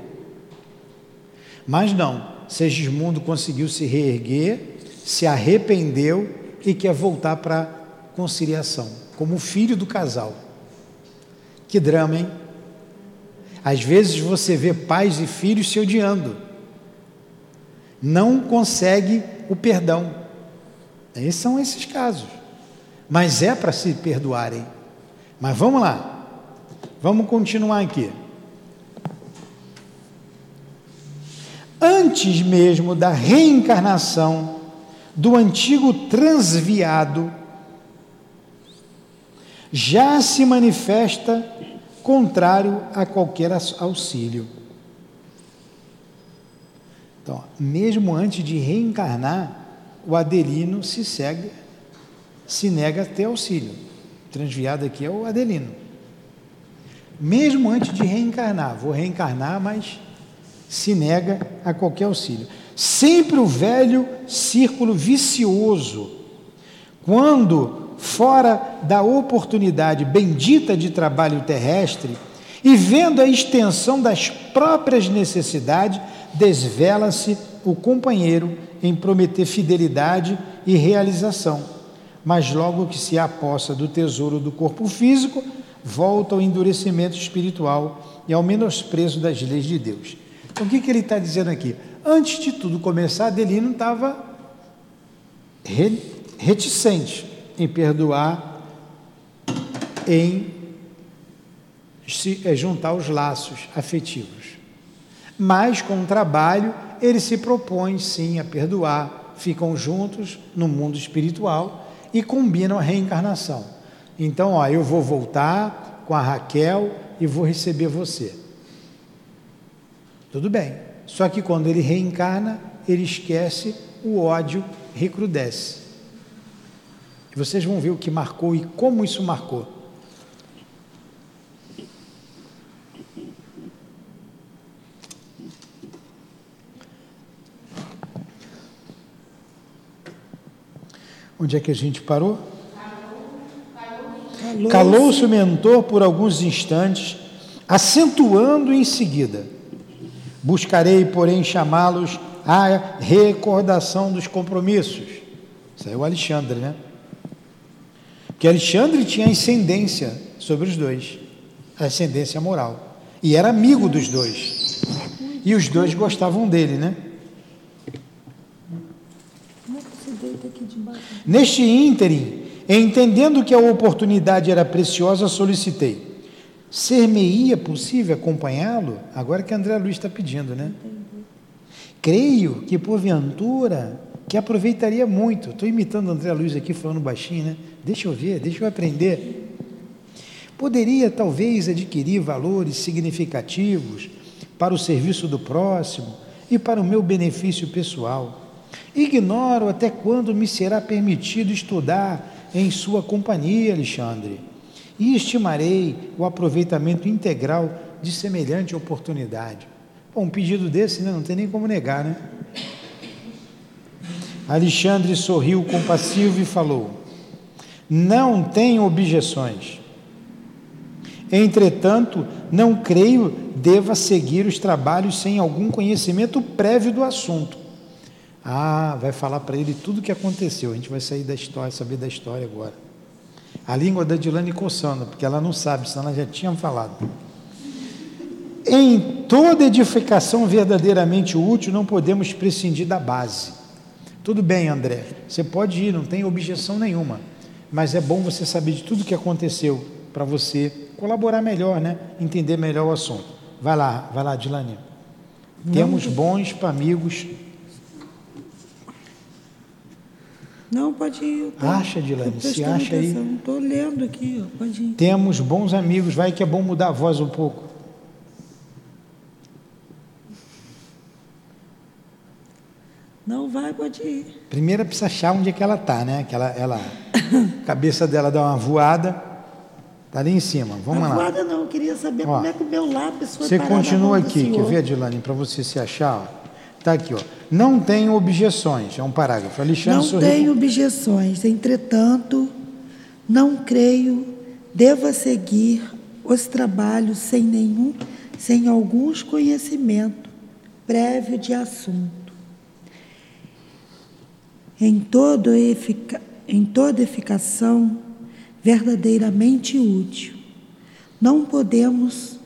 Mas não, Segismundo conseguiu se reerguer, se arrependeu e quer voltar para a conciliação, como filho do casal. Que drama, hein? Às vezes você vê pais e filhos se odiando, não consegue o perdão. Esses são esses casos. Mas é para se perdoarem. Mas vamos lá, vamos continuar aqui. Antes mesmo da reencarnação do antigo transviado, já se manifesta contrário a qualquer auxílio. Então, mesmo antes de reencarnar, o Adelino se segue, se nega a ter auxílio. Transviado aqui é o Adelino. Mesmo antes de reencarnar, vou reencarnar, mas se nega a qualquer auxílio. Sempre o velho círculo vicioso. Quando fora da oportunidade bendita de trabalho terrestre e vendo a extensão das próprias necessidades, desvela-se o companheiro em prometer fidelidade e realização. Mas logo que se aposta do tesouro do corpo físico, volta ao endurecimento espiritual e ao menosprezo das leis de Deus. Então, o que, que ele está dizendo aqui? Antes de tudo começar, Adelino estava reticente em perdoar, em se é, juntar os laços afetivos. Mas com o trabalho, ele se propõe sim a perdoar, ficam juntos no mundo espiritual e combinam a reencarnação. Então, ó, eu vou voltar com a Raquel e vou receber você. Tudo bem. Só que quando ele reencarna, ele esquece, o ódio recrudesce. E vocês vão ver o que marcou e como isso marcou. Onde é que a gente parou? Calou-se o mentor por alguns instantes, acentuando em seguida: Buscarei, porém, chamá-los à recordação dos compromissos. Isso é o Alexandre, né? que Alexandre tinha ascendência sobre os dois, ascendência moral, e era amigo dos dois. E os dois gostavam dele, né? Neste ínterim, entendendo que a oportunidade era preciosa, solicitei. Ser-me-ia possível acompanhá-lo? Agora que André Luiz está pedindo, né? Creio que, porventura, que aproveitaria muito. Estou imitando André Luiz aqui, falando baixinho, né? Deixa eu ver, deixa eu aprender. Poderia talvez adquirir valores significativos para o serviço do próximo e para o meu benefício pessoal. Ignoro até quando me será permitido estudar em sua companhia, Alexandre, e estimarei o aproveitamento integral de semelhante oportunidade. Bom, um pedido desse né, não tem nem como negar, né? Alexandre sorriu compassivo e falou: não tenho objeções. Entretanto, não creio deva seguir os trabalhos sem algum conhecimento prévio do assunto. Ah, vai falar para ele tudo o que aconteceu. A gente vai sair da história, saber da história agora. A língua da Dilane coçando, porque ela não sabe, senão ela já tinha falado. Em toda edificação verdadeiramente útil, não podemos prescindir da base. Tudo bem, André, você pode ir, não tem objeção nenhuma mas é bom você saber de tudo que aconteceu para você colaborar melhor, né? Entender melhor o assunto. Vai lá, vai lá, Dilane. Temos bons amigos. Não, pode ir. Tô, acha, Dilane, se acha atenção. aí. Estou lendo aqui, ó, pode ir. Temos bons amigos, vai que é bom mudar a voz um pouco. Não vai, pode ir. Primeiro precisa achar onde é que ela está, né? Que ela, ela, a cabeça dela dá uma voada, tá ali em cima. Vamos a lá. Voada não, eu queria saber Ó, como é que o meu lápis foi Você continua aqui, quer ver, Adilane, para você se achar? Ó. Tá aqui, ó. Não tenho objeções, é um parágrafo. Alexandre Não Sorriso. tenho objeções, entretanto, não creio deva seguir os trabalhos sem nenhum, sem alguns conhecimento prévio de assunto. Em, todo efica, em toda eficação verdadeiramente útil, não podemos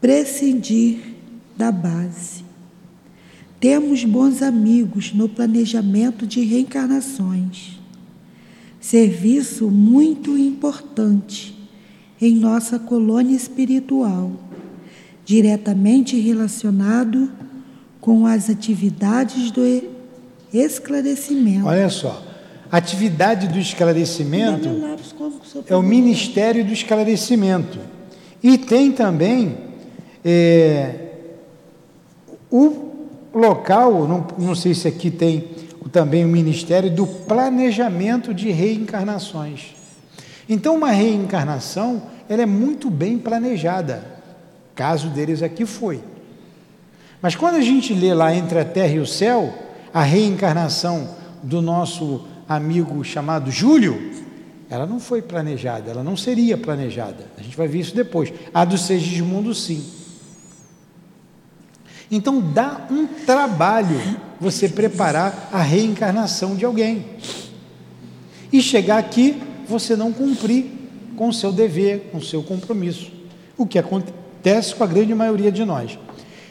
prescindir da base. Temos bons amigos no planejamento de reencarnações. Serviço muito importante em nossa colônia espiritual, diretamente relacionado com as atividades do esclarecimento. Olha só. Atividade do esclarecimento é o? Ministério do Esclarecimento. E tem também é, o local, não, não sei se aqui tem também o Ministério do Planejamento de Reencarnações. Então, uma reencarnação ela é muito bem planejada. Caso deles aqui foi. Mas quando a gente lê lá entre a terra e o céu, a reencarnação do nosso amigo chamado Júlio, ela não foi planejada, ela não seria planejada. A gente vai ver isso depois. A do Segismundo, sim. Então dá um trabalho você preparar a reencarnação de alguém. E chegar aqui, você não cumprir com o seu dever, com o seu compromisso. O que acontece com a grande maioria de nós.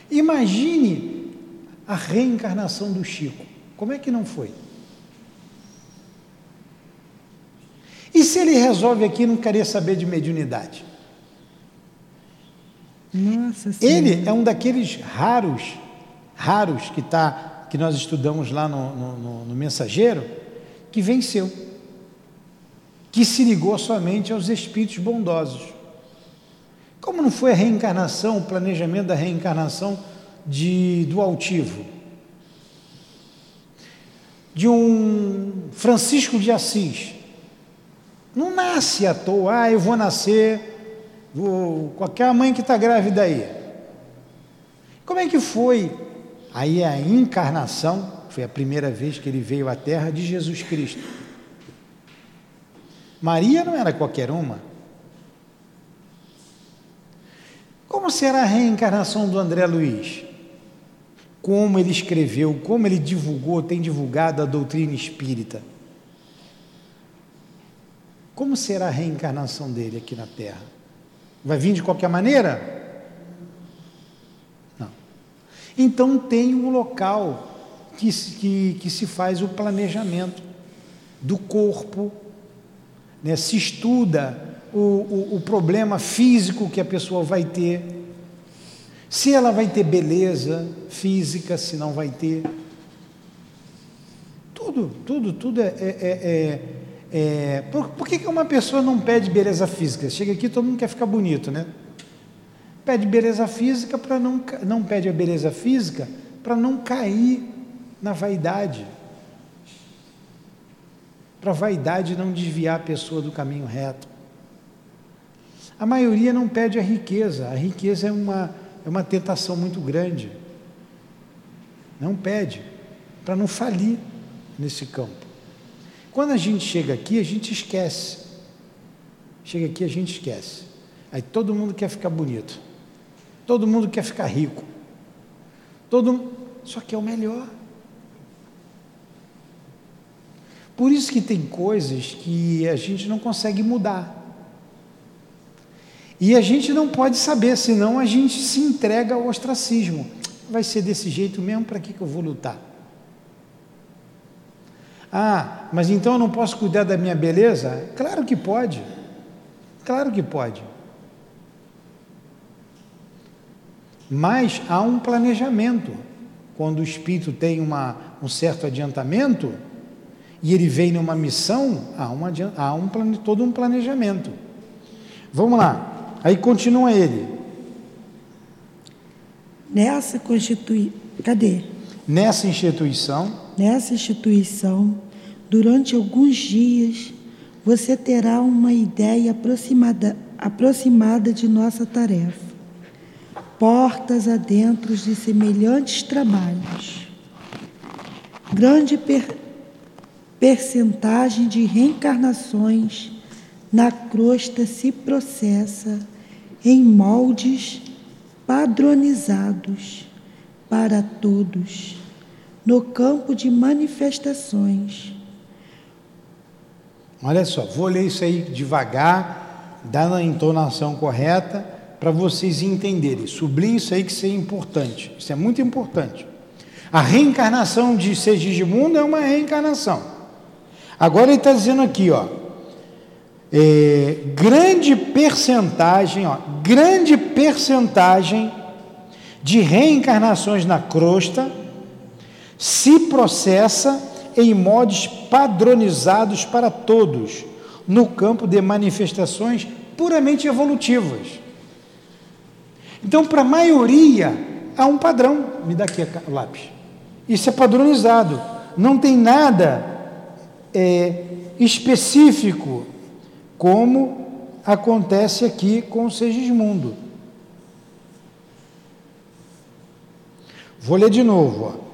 Imagine a reencarnação do Chico. Como é que não foi? E se ele resolve aqui não querer saber de mediunidade? Nossa Senhora. Ele é um daqueles raros, raros que, tá, que nós estudamos lá no, no, no- no Mensageiro, que venceu, que se ligou somente aos espíritos bondosos. Como não foi a reencarnação, o planejamento da reencarnação de, do altivo? De um Francisco de Assis. Não nasce à toa, ah, eu vou nascer Qualquer mãe que está grávida aí. Como é que foi? Aí a encarnação, foi a primeira vez que ele veio à Terra de Jesus Cristo. Maria não era qualquer uma. Como será a reencarnação do André Luiz? Como ele escreveu, como ele divulgou, tem divulgado a doutrina espírita. Como será a reencarnação dele aqui na Terra? Vai vir de qualquer maneira? Não. Então tem um local que, que, que se faz o planejamento do corpo, né? se estuda o, o, o problema físico que a pessoa vai ter, se ela vai ter beleza física, se não vai ter. Tudo, tudo, tudo é. é, é, é- por, por que, que uma pessoa não pede beleza física? Chega aqui, todo mundo quer ficar bonito, né? Pede beleza física para não, não pede a beleza física para não cair na vaidade. Para a vaidade não desviar a pessoa do caminho reto. A maioria não pede a riqueza. A riqueza é uma, é uma tentação muito grande. Não pede, para não falir nesse campo. Quando a gente chega aqui, a gente esquece. Chega aqui, a gente esquece. Aí todo mundo quer ficar bonito. Todo mundo quer ficar rico. Todo só que é o melhor. Por isso que tem coisas que a gente não consegue mudar. E a gente não pode saber, senão a gente se entrega ao ostracismo. Vai ser desse jeito mesmo, para que, que eu vou lutar? Ah, mas então eu não posso cuidar da minha beleza? Claro que pode. Claro que pode. Mas há um planejamento. Quando o espírito tem uma, um certo adiantamento e ele vem numa missão, há, uma, há um, todo um planejamento. Vamos lá. Aí continua ele. Nessa constitui. Cadê? nessa instituição, nessa instituição, durante alguns dias, você terá uma ideia aproximada, aproximada de nossa tarefa. Portas adentro de semelhantes trabalhos. Grande per, percentagem de reencarnações na crosta se processa em moldes padronizados para todos, no campo de manifestações. Olha só, vou ler isso aí devagar, dando a entonação correta, para vocês entenderem. Sublinhe isso aí que isso é importante. Isso é muito importante. A reencarnação de Segismundo é uma reencarnação. Agora ele está dizendo aqui, ó, é, grande percentagem, ó, grande percentagem de reencarnações na crosta se processa em modos padronizados para todos, no campo de manifestações puramente evolutivas. Então, para a maioria, há um padrão. Me dá aqui o lápis. Isso é padronizado. Não tem nada é, específico como acontece aqui com o Segismundo. Vou ler de novo. Ó.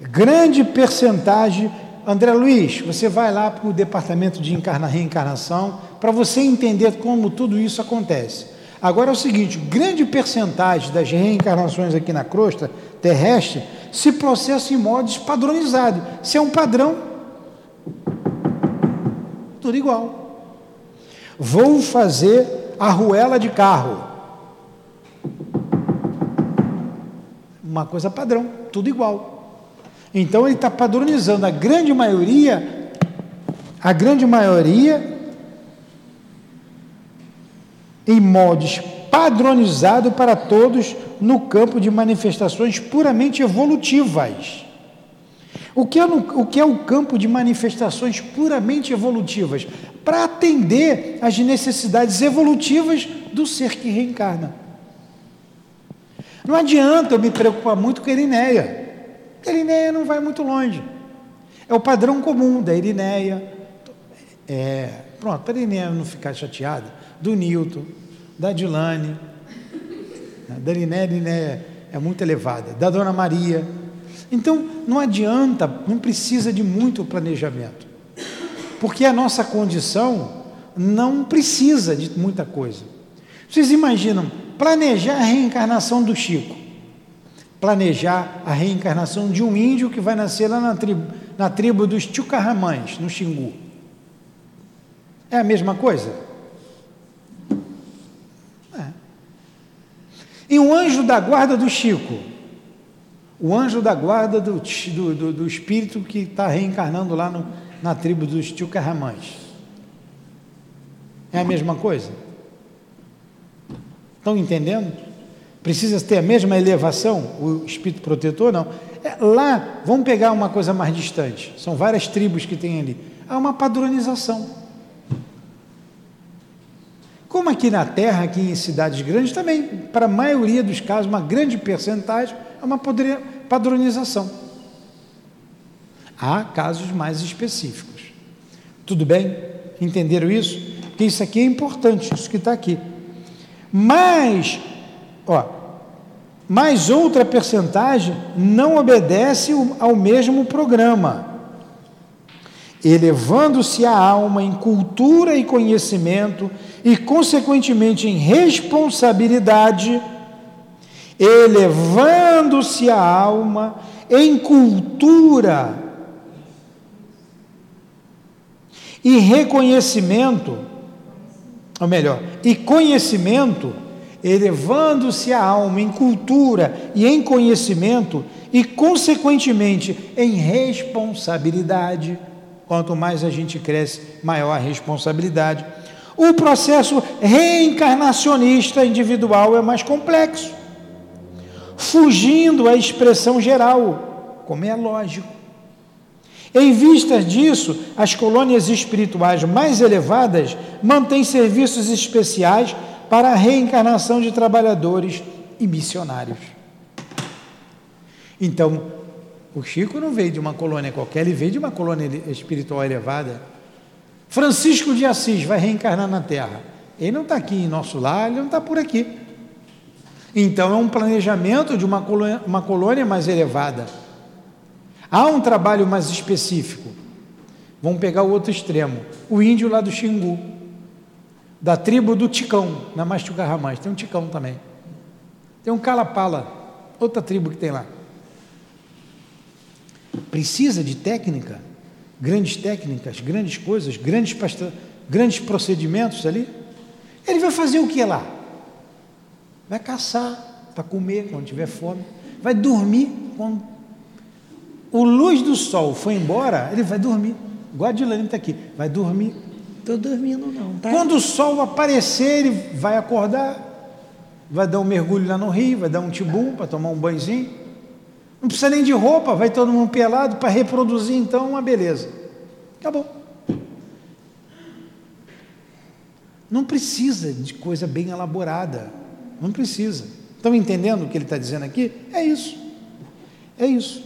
Grande percentagem. André Luiz, você vai lá para o departamento de encarna, reencarnação para você entender como tudo isso acontece. Agora é o seguinte: grande percentagem das reencarnações aqui na crosta terrestre se processa em modos padronizados. Se é um padrão, tudo igual. Vou fazer arruela de carro. Uma coisa padrão, tudo igual. Então ele está padronizando a grande maioria, a grande maioria em modos padronizados para todos no campo de manifestações puramente evolutivas. O que, é no, o que é o campo de manifestações puramente evolutivas? Para atender às necessidades evolutivas do ser que reencarna. Não adianta eu me preocupar muito com a Irineia. A Irineia não vai muito longe. É o padrão comum da Irineia. É, pronto, para a Irineia não ficar chateada, do Newton, da Dilane, da Irineia, a Irineia é muito elevada, da Dona Maria, então, não adianta, não precisa de muito planejamento, porque a nossa condição não precisa de muita coisa. Vocês imaginam planejar a reencarnação do Chico, planejar a reencarnação de um índio que vai nascer lá na tribo, na tribo dos Tchucarramães, no Xingu. É a mesma coisa? É. E um anjo da guarda do Chico o anjo da guarda do, do, do, do espírito que está reencarnando lá no, na tribo dos Tchucarramães. É a mesma coisa? Estão entendendo? Precisa ter a mesma elevação, o espírito protetor? Não. É, lá, vamos pegar uma coisa mais distante. São várias tribos que tem ali. Há uma padronização. Como aqui na Terra, aqui em cidades grandes, também, para a maioria dos casos, uma grande percentagem, é uma padronização. Há casos mais específicos. Tudo bem? Entenderam isso? Porque isso aqui é importante, isso que está aqui. Mas, ó, mais outra percentagem não obedece ao mesmo programa, elevando-se a alma em cultura e conhecimento e, consequentemente, em responsabilidade elevando-se a alma em cultura e reconhecimento, ou melhor, e conhecimento, elevando-se a alma em cultura e em conhecimento e, consequentemente, em responsabilidade. Quanto mais a gente cresce, maior a responsabilidade. O processo reencarnacionista individual é mais complexo fugindo à expressão geral, como é lógico. Em vista disso, as colônias espirituais mais elevadas mantêm serviços especiais para a reencarnação de trabalhadores e missionários. Então, O Chico não veio de uma colônia qualquer, ele veio de uma colônia espiritual elevada. Francisco de Assis vai reencarnar na Terra. Ele não está aqui em nosso lar, ele não está por aqui. Então é um planejamento de uma colônia, uma colônia mais elevada. Há um trabalho mais específico. Vamos pegar o outro extremo. O índio lá do Xingu, da tribo do Ticão, na Mastugarramães. Tem um Ticão também. Tem um Calapala, outra tribo que tem lá. Precisa de técnica, grandes técnicas, grandes coisas, grandes, grandes procedimentos ali. Ele vai fazer o que lá? Vai caçar para comer quando tiver fome. Vai dormir quando o luz do sol foi embora, ele vai dormir. Guadilane está aqui, vai dormir. Estou dormindo não, tá? Quando o sol aparecer, ele vai acordar, vai dar um mergulho lá no rio, vai dar um tibum para tomar um banhozinho. Não precisa nem de roupa, vai todo mundo pelado para reproduzir então uma beleza. Acabou. Não precisa de coisa bem elaborada. Não precisa. Estão entendendo o que ele está dizendo aqui? É isso. É isso.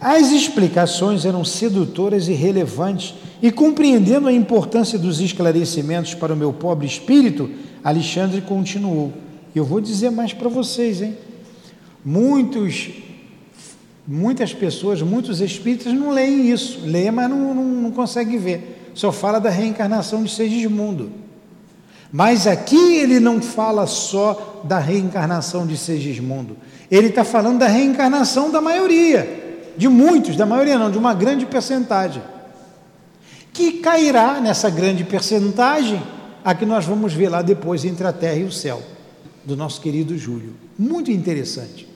As explicações eram sedutoras e relevantes, e compreendendo a importância dos esclarecimentos para o meu pobre espírito, Alexandre continuou. Eu vou dizer mais para vocês, hein? Muitos, muitas pessoas, muitos espíritos não leem isso, leem, mas não, não, não conseguem ver. Só fala da reencarnação de Segismundo. Mas aqui ele não fala só da reencarnação de Segismundo, ele está falando da reencarnação da maioria de muitos, da maioria não, de uma grande percentagem, que cairá nessa grande percentagem a que nós vamos ver lá depois entre a terra e o céu, do nosso querido Júlio. Muito interessante,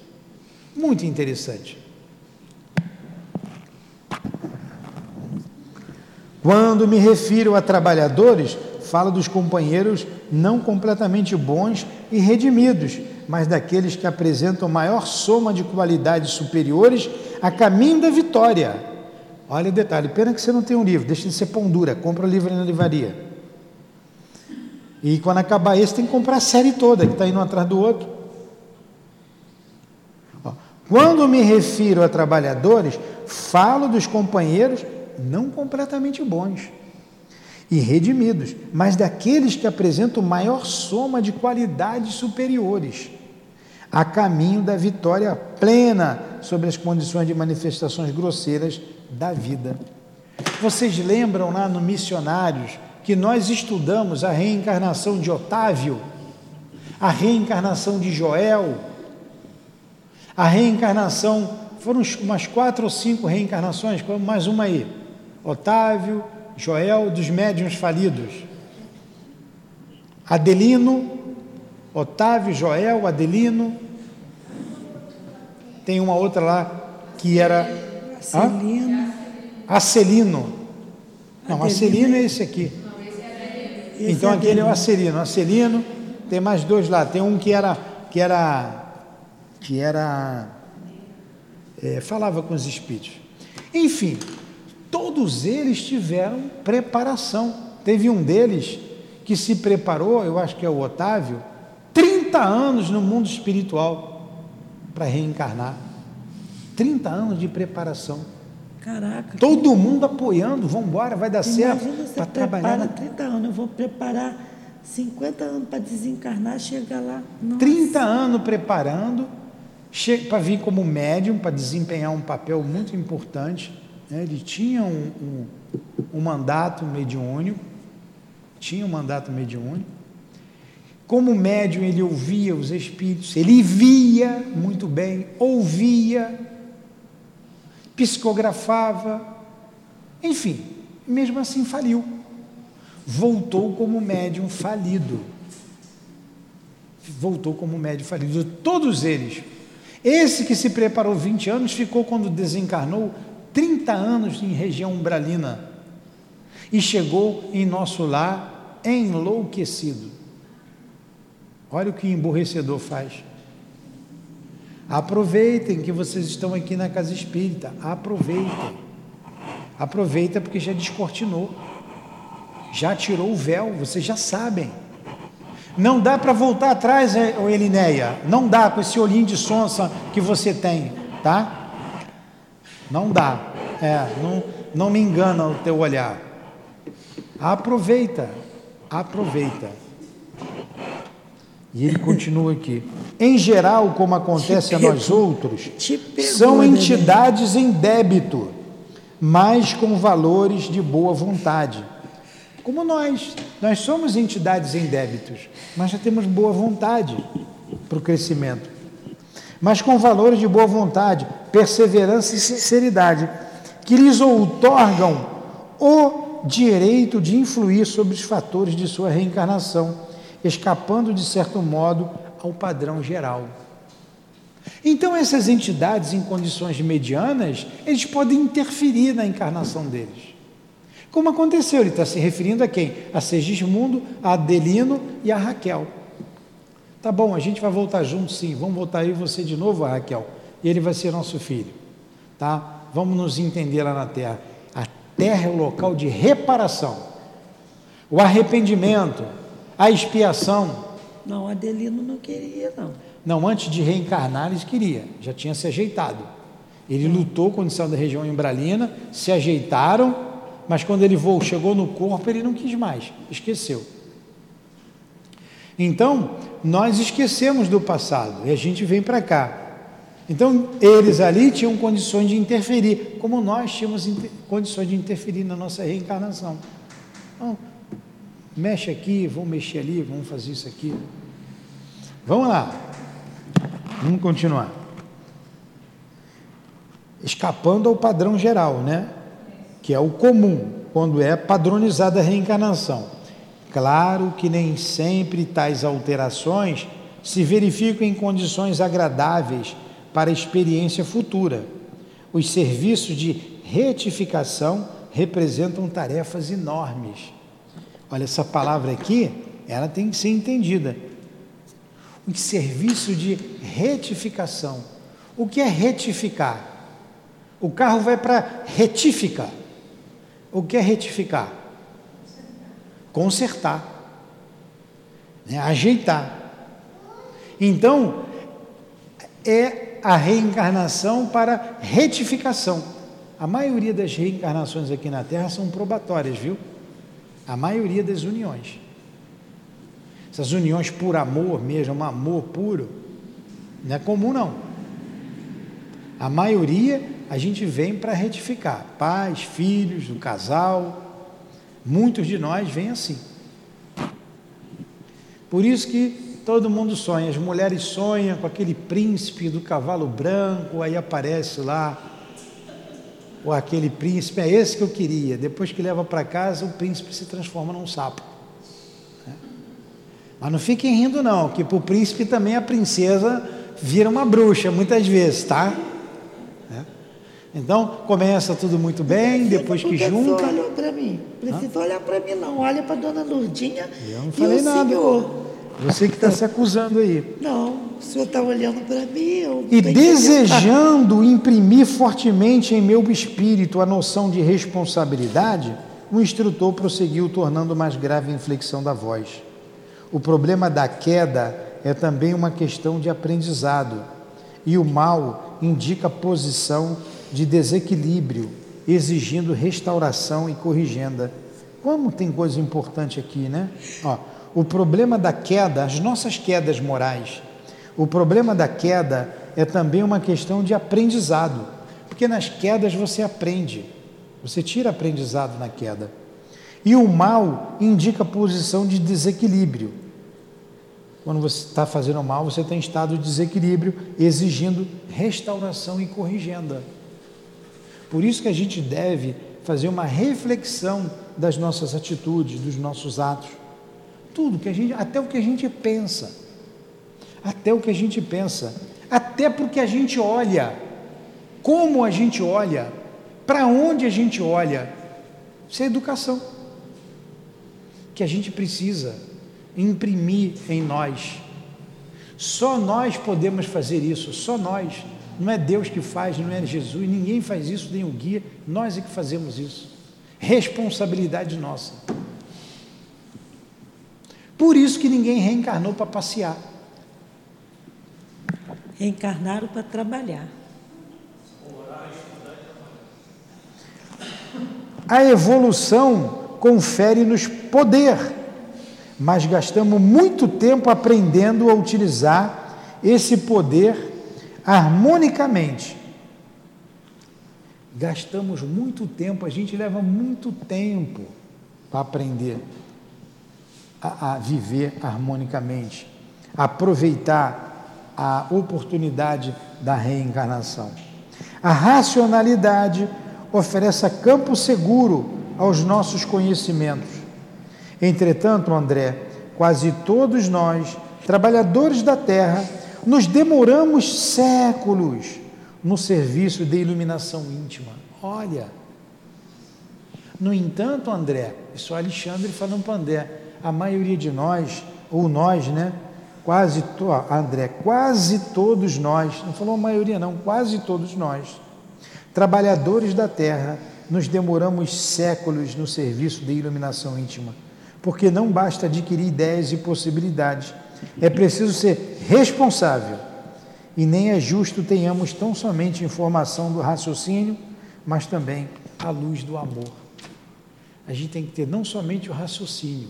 muito interessante. Quando me refiro a trabalhadores, falo dos companheiros não completamente bons e redimidos, mas daqueles que apresentam maior soma de qualidades superiores a caminho da vitória. Olha o detalhe, pena que você não tem um livro, deixa de ser pão dura, compra o livro na livraria. E quando acabar esse, tem que comprar a série toda, que está indo atrás do outro. Quando me refiro a trabalhadores, falo dos companheiros não completamente bons e redimidos, mas daqueles que apresentam maior soma de qualidades superiores a caminho da vitória plena sobre as condições de manifestações grosseiras da vida. Vocês lembram lá no Missionários que nós estudamos a reencarnação de Otávio, a reencarnação de Joel, a reencarnação, foram umas quatro ou cinco reencarnações, mais uma aí. Otávio, Joel, dos médiuns falidos. Adelino, Otávio, Joel, Adelino. Tem uma outra lá que era. Acelino. Acelino. Não, Acelino é esse aqui. Esse então é aquele é o. Acelino. Acelino, tem mais dois lá. Tem um que era. Que era. Que era. é, falava com os espíritos. Enfim, todos eles tiveram preparação. Teve um deles que se preparou, eu acho que é o Otávio, 30 anos no mundo espiritual para reencarnar. 30 anos de preparação. Caraca. Todo mundo apoiando, vamos embora, vai dar certo. Imagina você Para trabalhar. 30 anos, eu vou preparar 50 anos para desencarnar, chegar lá. Nossa. 30 anos preparando para vir como médium, para desempenhar um papel muito importante. né? Ele tinha um, um, um mandato mediúnico, tinha um mandato mediúnico. Como médium, ele ouvia os espíritos, ele via muito bem, ouvia, psicografava, enfim, mesmo assim faliu. Voltou como médium falido. Voltou como médium falido. Todos eles. Esse que se preparou 20 anos ficou, quando desencarnou, 30 anos em região umbralina e chegou em nosso lar enlouquecido. Olha o que emborrecedor faz. Aproveitem que vocês estão aqui na casa espírita. Aproveitem. Aproveita porque já descortinou. Já tirou o véu, vocês já sabem. Não dá para voltar atrás, é, Elinéia. Não dá com esse olhinho de sonsa que você tem, tá? Não dá. É, não, não me engana o teu olhar. Aproveita, aproveita. E ele continua aqui. Em geral, como acontece a nós outros, são entidades em débito, mas com valores de boa vontade. Como nós, nós somos entidades em débitos, mas já temos boa vontade para o crescimento. Mas com valores de boa vontade, perseverança e sinceridade, que lhes outorgam o direito de influir sobre os fatores de sua reencarnação escapando de certo modo ao padrão geral. Então, essas entidades em condições medianas, eles podem interferir na encarnação deles. Como aconteceu, ele está se referindo a quem? A Segismundo, a Adelino e a Raquel. Tá bom, a gente vai voltar junto, sim. Vamos voltar aí você de novo, a Raquel. E ele vai ser nosso filho. Tá? Vamos nos entender lá na terra. A terra é o local de reparação. O arrependimento, a expiação. Não, Adelino não queria, não. Não, antes de reencarnar, ele queria, já tinha se ajeitado. Ele lutou quando saiu da região umbralina, se ajeitaram, mas quando ele voou, chegou no corpo, ele não quis mais, esqueceu. Então, nós esquecemos do passado e a gente vem para cá. Então, eles ali tinham condições de interferir, como nós tínhamos condições de interferir na nossa reencarnação. Então, mexe aqui, vamos mexer ali, vamos fazer isso aqui. Vamos lá. Vamos continuar. Escapando ao padrão geral, né? Que é o comum, quando é padronizada a reencarnação. Claro que nem sempre tais alterações se verificam em condições agradáveis para a experiência futura. Os serviços de retificação representam tarefas enormes Olha, essa palavra aqui, ela tem que ser entendida. Um serviço de retificação. O que é retificar? O carro vai para retífica. O que é retificar? Consertar. Né? Ajeitar. Então, é a reencarnação para retificação. A maioria das reencarnações aqui na Terra são probatórias, viu? A maioria das uniões. Essas uniões por amor mesmo, um amor puro, não é comum não. A maioria a gente vem para retificar. Pais, filhos, o casal. Muitos de nós vêm assim. Por isso que todo mundo sonha. As mulheres sonham com aquele príncipe do cavalo branco, aí aparece lá ou aquele príncipe, é esse que eu queria. Depois que leva para casa, o príncipe se transforma num sapo. Né? Mas não fiquem rindo, não, que para o príncipe também a princesa vira uma bruxa, muitas vezes, tá? Né? Então, começa tudo muito bem, depois que junta. olhou para mim. Precisa olhar para mim, não. Olha para dona Lourdinha eu não falei e o nada. senhor. Você que está se acusando aí. Não, o senhor está olhando para mim. E desejando imprimir fortemente em meu espírito a noção de responsabilidade, o instrutor prosseguiu, tornando mais grave a inflexão da voz. O problema da queda é também uma questão de aprendizado, e o mal indica posição de desequilíbrio, exigindo restauração e corrigenda. Como tem coisa importante aqui, né? Ó, o problema da queda, as nossas quedas morais, o problema da queda é também uma questão de aprendizado, porque nas quedas você aprende, você tira aprendizado na queda. E o mal indica posição de desequilíbrio. Quando você está fazendo mal, você tem estado de desequilíbrio, exigindo restauração e corrigenda. Por isso que a gente deve fazer uma reflexão das nossas atitudes, dos nossos atos tudo que a gente, até o que a gente pensa. Até o que a gente pensa. Até porque a gente olha. Como a gente olha. Para onde a gente olha. Isso é educação. Que a gente precisa imprimir em nós. Só nós podemos fazer isso, só nós. Não é Deus que faz, não é Jesus, ninguém faz isso, nem o guia, nós é que fazemos isso. Responsabilidade nossa. Por isso que ninguém reencarnou para passear. Reencarnaram para trabalhar. A evolução confere-nos poder, mas gastamos muito tempo aprendendo a utilizar esse poder harmonicamente. Gastamos muito tempo, a gente leva muito tempo para aprender a, a viver harmonicamente, aproveitar a oportunidade da reencarnação. A racionalidade oferece campo seguro aos nossos conhecimentos. Entretanto, André, quase todos nós, trabalhadores da terra, nos demoramos séculos no serviço de iluminação íntima. Olha. No entanto, André, isso é Alexandre falando para André, a maioria de nós, ou nós, né? Quase, André, quase todos nós, não falou a maioria não, quase todos nós, trabalhadores da terra, nos demoramos séculos no serviço de iluminação íntima, porque não basta adquirir ideias e possibilidades, é preciso ser responsável. E nem é justo tenhamos tão somente informação do raciocínio, mas também a luz do amor. A gente tem que ter não somente o raciocínio,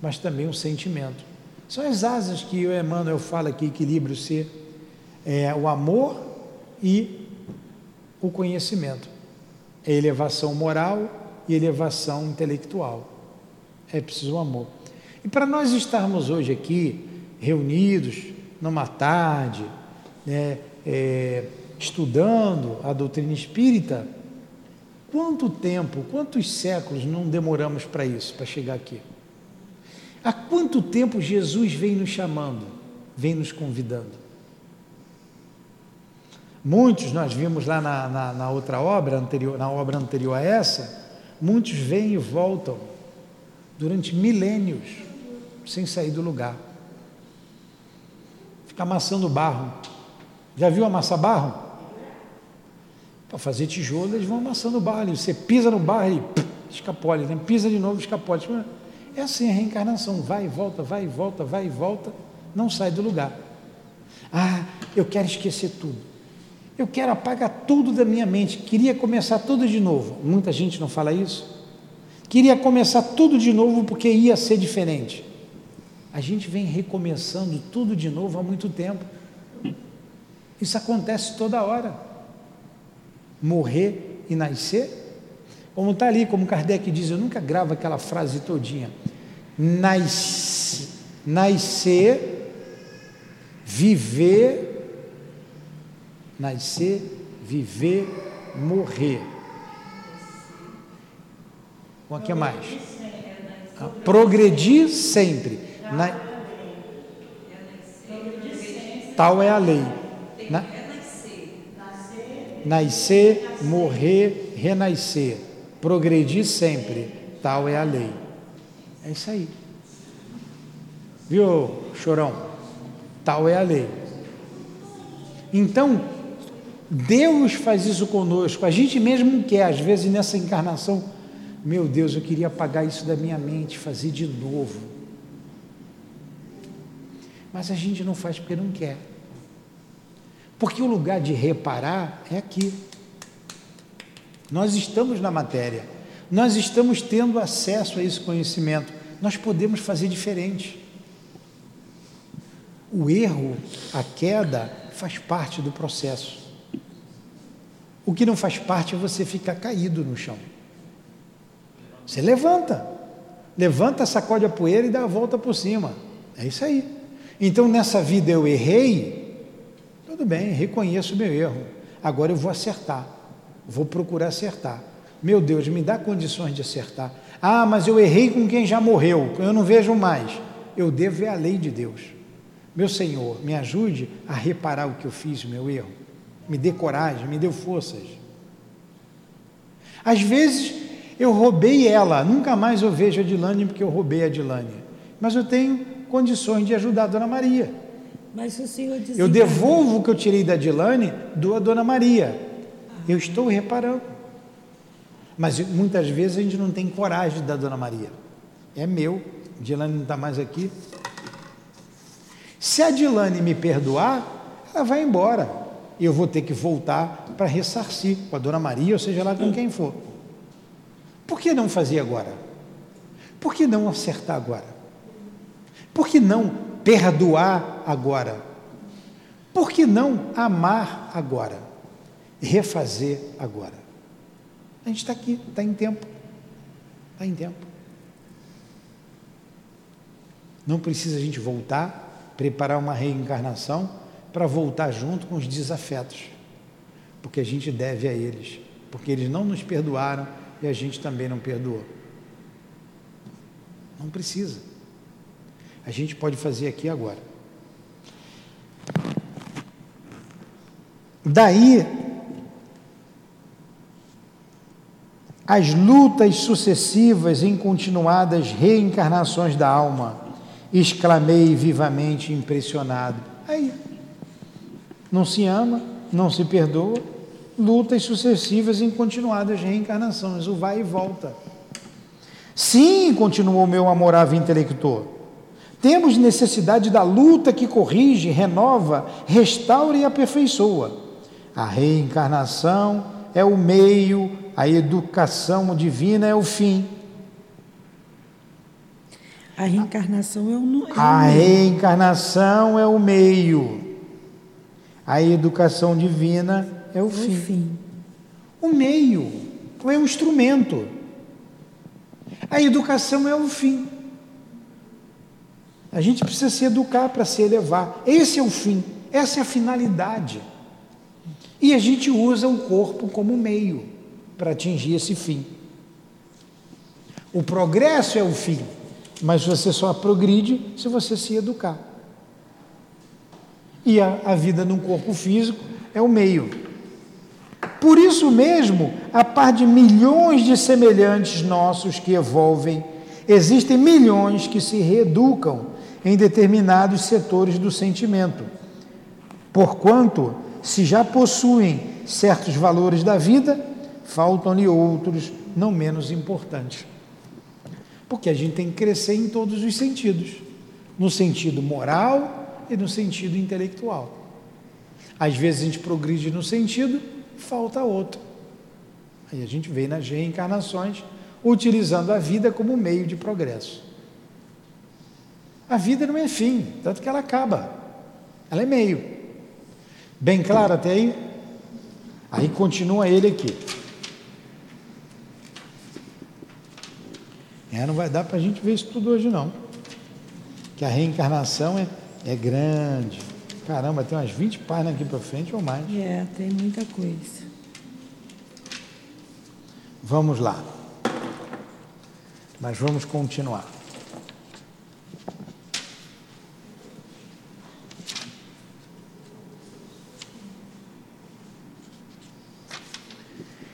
mas também o sentimento. São as asas que o Emmanuel fala que equilíbrio ser é, o amor e o conhecimento. É elevação moral e elevação intelectual. É preciso o amor. E para nós estarmos hoje aqui, reunidos numa tarde, né, é, estudando a doutrina espírita, quanto tempo, quantos séculos não demoramos para isso, para chegar aqui? Há quanto tempo Jesus vem nos chamando, vem nos convidando? Muitos nós vimos lá na, na, na, outra obra anterior, na obra anterior a essa, muitos vêm e voltam durante milênios sem sair do lugar fica amassando barro. Já viu amassar barro? Para fazer tijolo, eles vão amassando barro. Você pisa no barro e escapole, né? pisa de novo, escapole. É assim a reencarnação, vai e volta, vai e volta, vai e volta, não sai do lugar. Ah, eu quero esquecer tudo. Eu quero apagar tudo da minha mente. Queria começar tudo de novo. Muita gente não fala isso. Queria começar tudo de novo porque ia ser diferente. A gente vem recomeçando tudo de novo há muito tempo. Isso acontece toda hora. Morrer e nascer. Como está ali, como Kardec diz, eu nunca gravo aquela frase todinha. Nas, nascer, viver, nascer, viver, morrer. O que mais? Ah, progredir sempre. Na... Tal é a lei. Na... Nascer, morrer, renascer. Progredir sempre. Tal é a lei. É isso aí. Viu, chorão? Tal é a lei. Então, Deus faz isso conosco. A gente mesmo quer, às vezes, nessa encarnação, meu Deus, eu queria apagar isso da minha mente, fazer de novo. Mas a gente não faz porque não quer. Porque o lugar de reparar é aqui. Nós estamos na matéria, nós estamos tendo acesso a esse conhecimento, nós podemos fazer diferente. O erro, a queda, faz parte do processo. O que não faz parte é você ficar caído no chão. Você levanta, levanta, sacode a poeira e dá a volta por cima. É isso aí. Então nessa vida eu errei, tudo bem, reconheço o meu erro. Agora eu vou acertar, vou procurar acertar. Meu Deus, me dá condições de acertar. Ah, mas eu errei com quem já morreu, eu não vejo mais. Eu devo ver a lei de Deus. Meu Senhor, me ajude a reparar o que eu fiz, meu erro. Me dê coragem, me dê forças. Às vezes eu roubei ela, nunca mais eu vejo a Dilane porque eu roubei a Dilane. Mas eu tenho condições de ajudar a Dona Maria. Mas o senhor Eu devolvo o que eu tirei da Dilane, dou a Dona Maria. Eu estou reparando. Mas muitas vezes a gente não tem coragem da Dona Maria. É meu, Dilane não está mais aqui. Se a Dilane me perdoar, ela vai embora. Eu vou ter que voltar para ressarcir com a Dona Maria, ou seja lá com quem for. Por que não fazer agora? Por que não acertar agora? Por que não perdoar agora? Por que não amar agora? Refazer agora? A gente está aqui, está em tempo. Está em tempo. Não precisa a gente voltar, preparar uma reencarnação para voltar junto com os desafetos, porque a gente deve a eles, porque eles não nos perdoaram e a gente também não perdoou. Não precisa. A gente pode fazer aqui agora. Daí, as lutas sucessivas em continuadas reencarnações da alma exclamei vivamente impressionado. Aí, não se ama, não se perdoa, lutas sucessivas em continuadas reencarnações, o vai e volta. Sim, continuou meu amorável intelector, temos necessidade da luta que corrige, renova, restaura e aperfeiçoa. A reencarnação é o meio, a educação divina é o fim. A reencarnação é o, é a meio. reencarnação é o meio. A educação divina é o, é fim. o fim. O meio é o instrumento. A educação é o fim. A gente precisa se educar para se elevar. Esse é o fim, essa é a finalidade. E a gente usa o corpo como meio para atingir esse fim. O progresso é o fim. Mas você só progride se você se educar. E a, a vida num corpo físico é o meio. Por isso mesmo, a par de milhões de semelhantes nossos que evolvem, existem milhões que se reeducam em determinados setores do sentimento. Porquanto, se já possuem certos valores da vida, faltam-lhe outros não menos importantes. Porque a gente tem que crescer em todos os sentidos no sentido moral e no sentido intelectual. Às vezes a gente progride no sentido, falta outro. Aí a gente vem nas reencarnações utilizando a vida como meio de progresso. A vida não é fim, tanto que ela acaba. Ela é meio. Bem claro até aí? Aí continua ele aqui. É, não vai dar para a gente ver isso tudo hoje não. Que a reencarnação é, é grande. Caramba, tem umas 20 páginas aqui para frente ou mais. É, tem muita coisa. Vamos lá. Mas vamos continuar.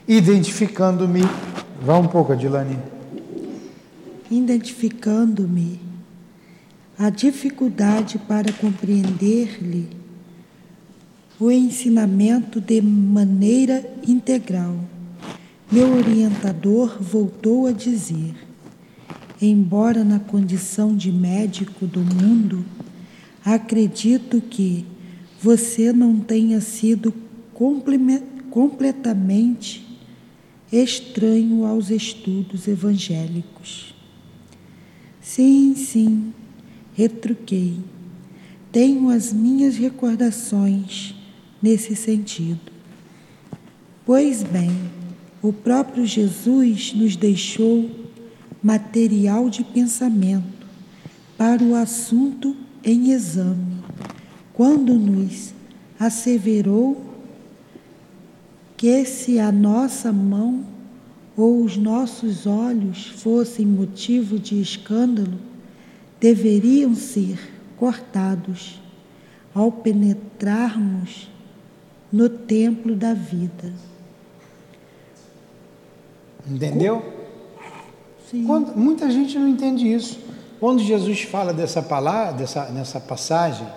Identificando-me. Vá um pouco, Adilane identificando-me a dificuldade para compreender-lhe o ensinamento de maneira integral. Meu orientador voltou a dizer: embora na condição de médico do mundo, acredito que você não tenha sido completamente estranho aos estudos evangélicos. Sim, sim, retruquei. Tenho as minhas recordações nesse sentido. Pois bem, o próprio Jesus nos deixou material de pensamento para o assunto em exame, quando nos asseverou que se a nossa mão ou os nossos olhos fossem motivo de escândalo, deveriam ser cortados ao penetrarmos no templo da vida. Entendeu? Sim. Quando, muita gente não entende isso. Quando Jesus fala dessa palavra, dessa, nessa passagem,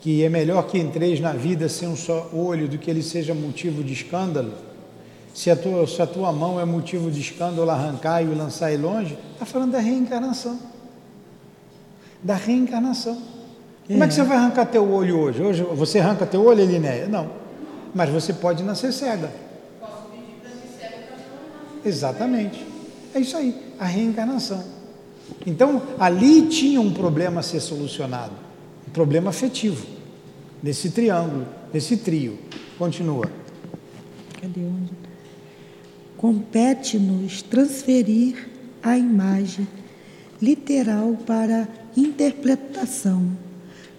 que é melhor que entreis na vida sem um só olho do que ele seja motivo de escândalo, se a tua, se a tua mão é motivo de escândalo, arrancar e o lançar longe, está falando da reencarnação. da reencarnação. Como é que você vai arrancar teu olho hoje? Hoje você arranca teu olho, Elinéia? Não. Mas você pode nascer cega. Exatamente. É isso aí, a reencarnação. Então, ali tinha um problema a ser solucionado, problema afetivo, nesse triângulo, nesse trio. Continua. Cadê onde? Compete-nos transferir a imagem literal para interpretação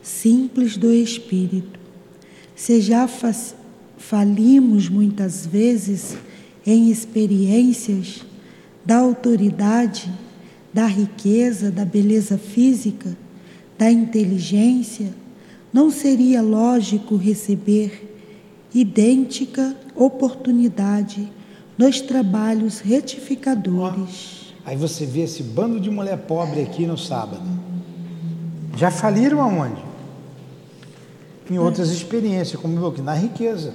simples do espírito. Se já falimos muitas vezes em experiências da autoridade, da riqueza, da beleza física, da inteligência, não seria lógico receber idêntica oportunidade nos trabalhos retificadores. Aí você vê esse bando de mulher pobre aqui no sábado. Já faliram aonde? Em outras experiências, como aqui, na riqueza.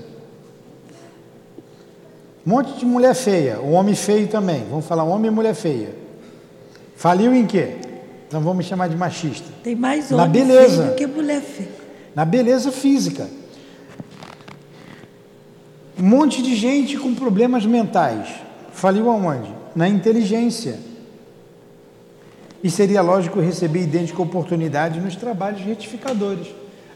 Um monte de mulher feia, o homem feio também. Vamos falar homem e mulher feia. Faliu em quê? Então vamos chamar de machista. Tem mais homem Na beleza. do que mulher feia. Na beleza física. Um monte de gente com problemas mentais. Faliu aonde? Na inteligência. E seria lógico receber idêntica oportunidade nos trabalhos retificadores.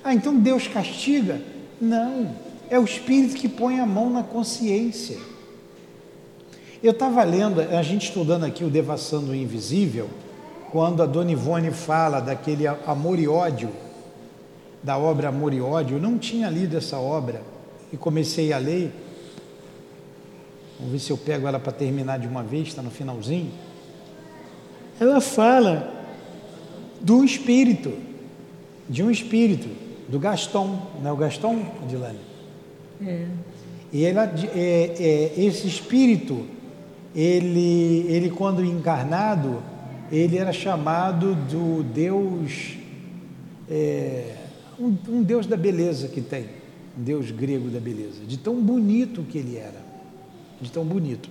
Ah, então Deus castiga? Não. É o Espírito que põe a mão na consciência. Eu estava lendo, a gente estudando aqui o Devassando o Invisível, quando a Dona Ivone fala daquele amor e ódio, da obra Amor e Ódio, eu não tinha lido essa obra e comecei a ler. Vamos ver se eu pego ela para terminar de uma vez, está no finalzinho. Ela fala do espírito, de um espírito, do Gaston, não é o Gaston, Adilane? É. E ela, é, é, esse espírito ele, ele quando encarnado, ele era chamado do Deus, é, um, um, Deus da beleza que tem, um Deus grego da beleza, de tão bonito que ele era, de tão bonito.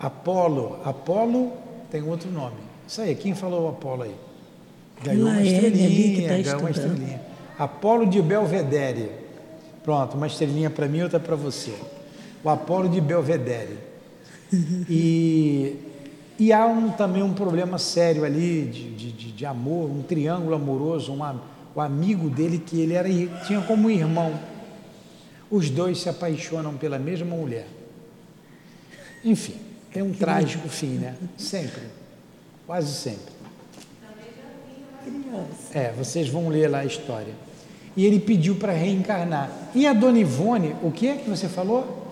Apolo, Apolo tem outro nome. Isso aí, quem falou Apolo aí? Ganhou uma estrelinha, tá ganhou uma estrelinha. Apolo de Belvedere. Pronto, uma estrelinha para mim, outra para você. O Apolo de Belvedere. <laughs> E, e há um, também um problema sério ali de, de, de amor, um triângulo amoroso, um, o amigo dele que ele era, tinha como irmão. Os dois se apaixonam pela mesma mulher. Enfim, é um trágico fim, né? Sempre. Quase sempre. É, vocês vão ler lá a história. E ele pediu para reencarnar. E a Dona Ivone, o que é que você falou?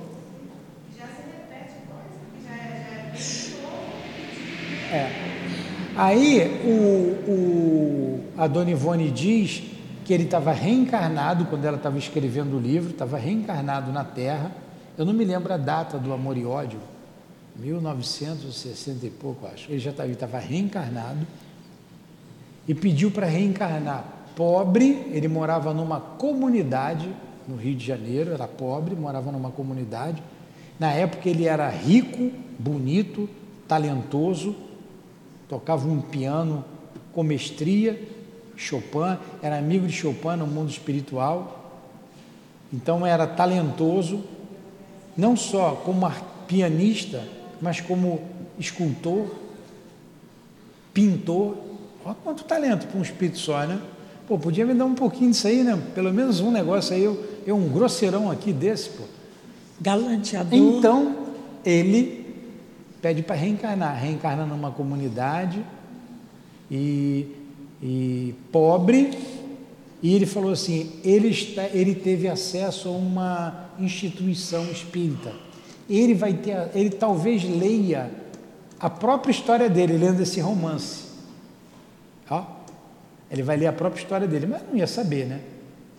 É. Aí o, o, a Dona Ivone diz que ele estava reencarnado quando ela estava escrevendo o livro, estava reencarnado na Terra. Eu não me lembro a data do Amor e Ódio, 1960 e pouco, acho. Ele já estava reencarnado e pediu para reencarnar. Pobre, ele morava numa comunidade no Rio de Janeiro, era pobre, morava numa comunidade. Na época ele era rico, bonito, talentoso, tocava um piano com mestria, Chopin, era amigo de Chopin no mundo espiritual, então era talentoso, não só como pianista, mas como escultor, pintor. Olha quanto talento para um espírito só, né? Pô, podia me dar um pouquinho disso aí, né? Pelo menos um negócio aí, eu, eu um grosseirão aqui desse, pô. Galanteador. Então, ele pede para reencarnar, reencarna numa comunidade e, e, pobre, e ele falou assim, ele, está, ele teve acesso a uma instituição espírita. Ele vai ter, ele talvez leia a própria história dele, lendo esse romance. Ó, ele vai ler a própria história dele, mas não ia saber, né?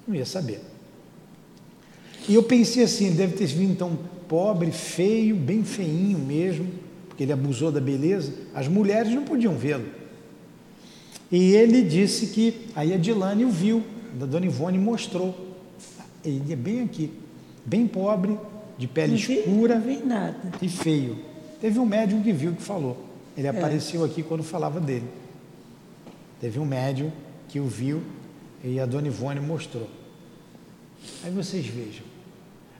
Não ia saber. E eu pensei assim, deve ter vindo tão pobre, feio, bem feinho mesmo porque ele abusou da beleza, as mulheres não podiam vê-lo. E ele disse que aí a Dilane o viu, da Dona Ivone mostrou. Ele é bem aqui, bem pobre, de pele escura vi, nada. e feio. Teve um médium que viu que falou. Ele é. apareceu aqui quando falava dele. Teve um médium que o viu e a dona Ivone mostrou. Aí vocês vejam.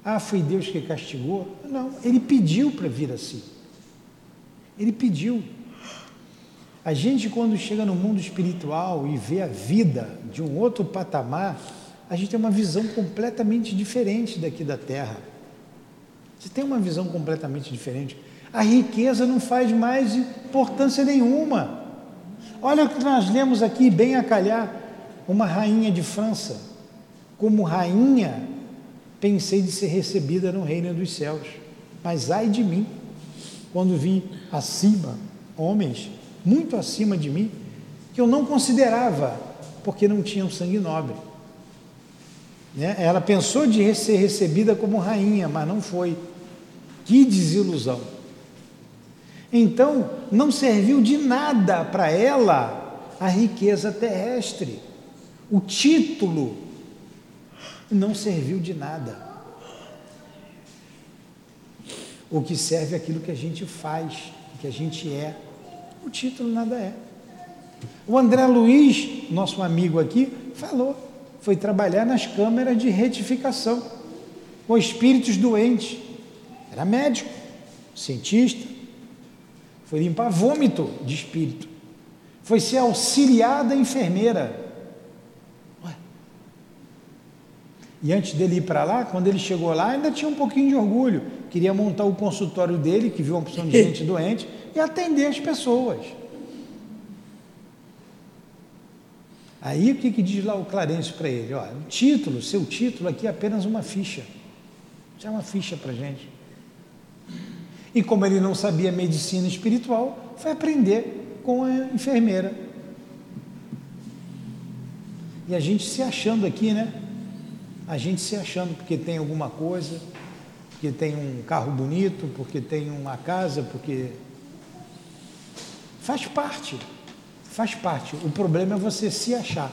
Ah, foi Deus que castigou? Não, ele pediu para vir assim. Ele pediu. A gente, quando chega no mundo espiritual e vê a vida de um outro patamar, a gente tem uma visão completamente diferente daqui da Terra. Você tem uma visão completamente diferente. A riqueza não faz mais importância nenhuma. Olha o que nós lemos aqui, bem a calhar, uma rainha de França. Como rainha, pensei de ser recebida no reino dos céus. Mas ai de mim, quando vi acima homens muito acima de mim, que eu não considerava, porque não tinham sangue nobre. Né? Ela pensou de ser recebida como rainha, mas não foi. Que desilusão. Então, não serviu de nada para ela a riqueza terrestre. O título não serviu de nada. O que serve é aquilo que a gente faz, que a gente é. O título nada é. O André Luiz, nosso amigo aqui, falou, foi trabalhar nas câmeras de retificação com espíritos doentes. Era médico, cientista, foi limpar vômito de espírito, foi ser auxiliada enfermeira. Ué. E antes dele ir para lá, quando ele chegou lá, ainda tinha um pouquinho de orgulho. Queria montar o consultório dele, que viu uma opção de gente <laughs> doente, e atender as pessoas. Aí o que, que diz lá o Clarence para ele? Ó, o título, seu título aqui é apenas uma ficha. Isso é uma ficha para gente. E como ele não sabia medicina espiritual, foi aprender com a enfermeira. E a gente se achando aqui, né? A gente se achando porque tem alguma coisa, porque tem um carro bonito, porque tem uma casa, porque Faz parte. Faz parte. O problema é você se achar.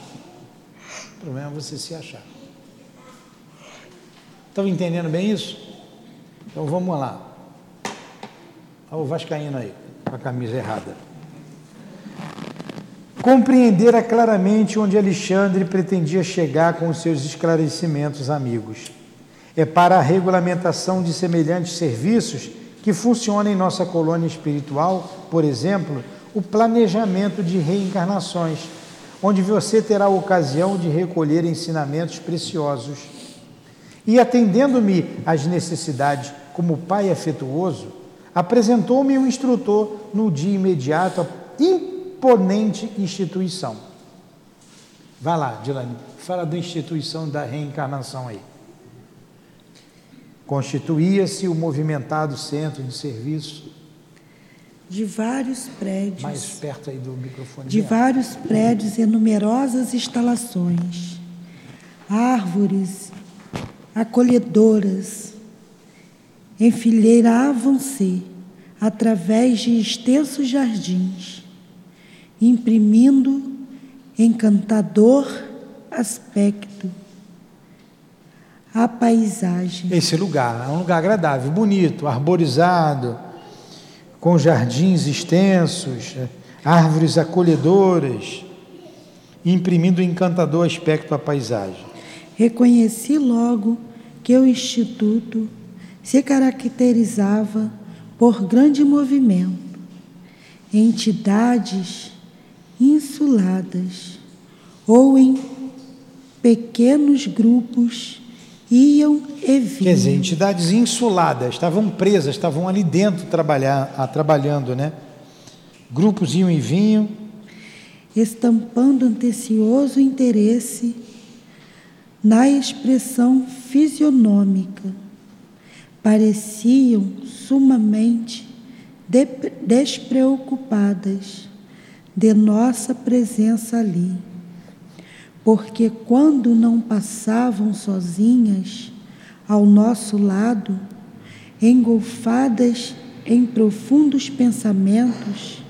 O problema é você se achar. Estão entendendo bem isso? Então vamos lá. Olha o Vascaíno aí, com a camisa errada. Compreendera claramente onde Alexandre pretendia chegar com os seus esclarecimentos amigos. É para a regulamentação de semelhantes serviços que funciona em nossa colônia espiritual, por exemplo, o planejamento de reencarnações, onde você terá a ocasião de recolher ensinamentos preciosos. E atendendo-me às necessidades como pai afetuoso, apresentou-me um instrutor no dia imediato a imponente instituição. Vai lá, Dilane, fala da instituição da reencarnação aí. Constituía-se o movimentado centro de serviço de vários prédios. Mais perto aí do microfone. De vários prédios e numerosas instalações. Árvores acolhedoras enfileiravam-se através de extensos jardins, imprimindo encantador aspecto à paisagem. Esse lugar é um lugar agradável, bonito, arborizado com jardins extensos, árvores acolhedoras, imprimindo um encantador aspecto à paisagem. Reconheci logo que o Instituto se caracterizava por grande movimento, entidades insuladas ou em pequenos grupos iam e vinham. Quer dizer, entidades insuladas, estavam presas, estavam ali dentro trabalhar, ah, trabalhando, né? Grupos iam e vinham. Estampando antecioso interesse na expressão fisionômica. Pareciam sumamente de despreocupadas de nossa presença ali porque quando não passavam sozinhas ao nosso lado, engolfadas em profundos pensamentos,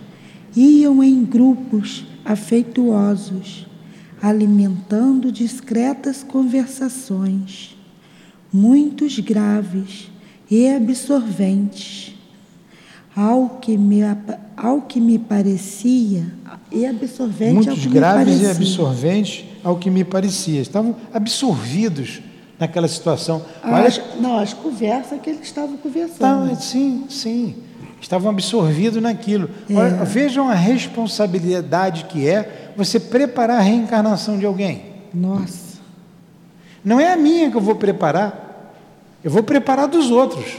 iam em grupos afeituosos, alimentando discretas conversações, muitos graves e absorventes, ao que me, ao que me parecia, e absorvente Muitos ao que graves me e absorventes ao que me parecia. Estavam absorvidos naquela situação. Olha, As, não, as conversas que eles estavam conversando. Tá, sim, sim. Estavam absorvidos naquilo. Olha, vejam a responsabilidade que é você preparar a reencarnação de alguém. Nossa, Não é a minha que eu vou preparar, eu vou preparar dos outros.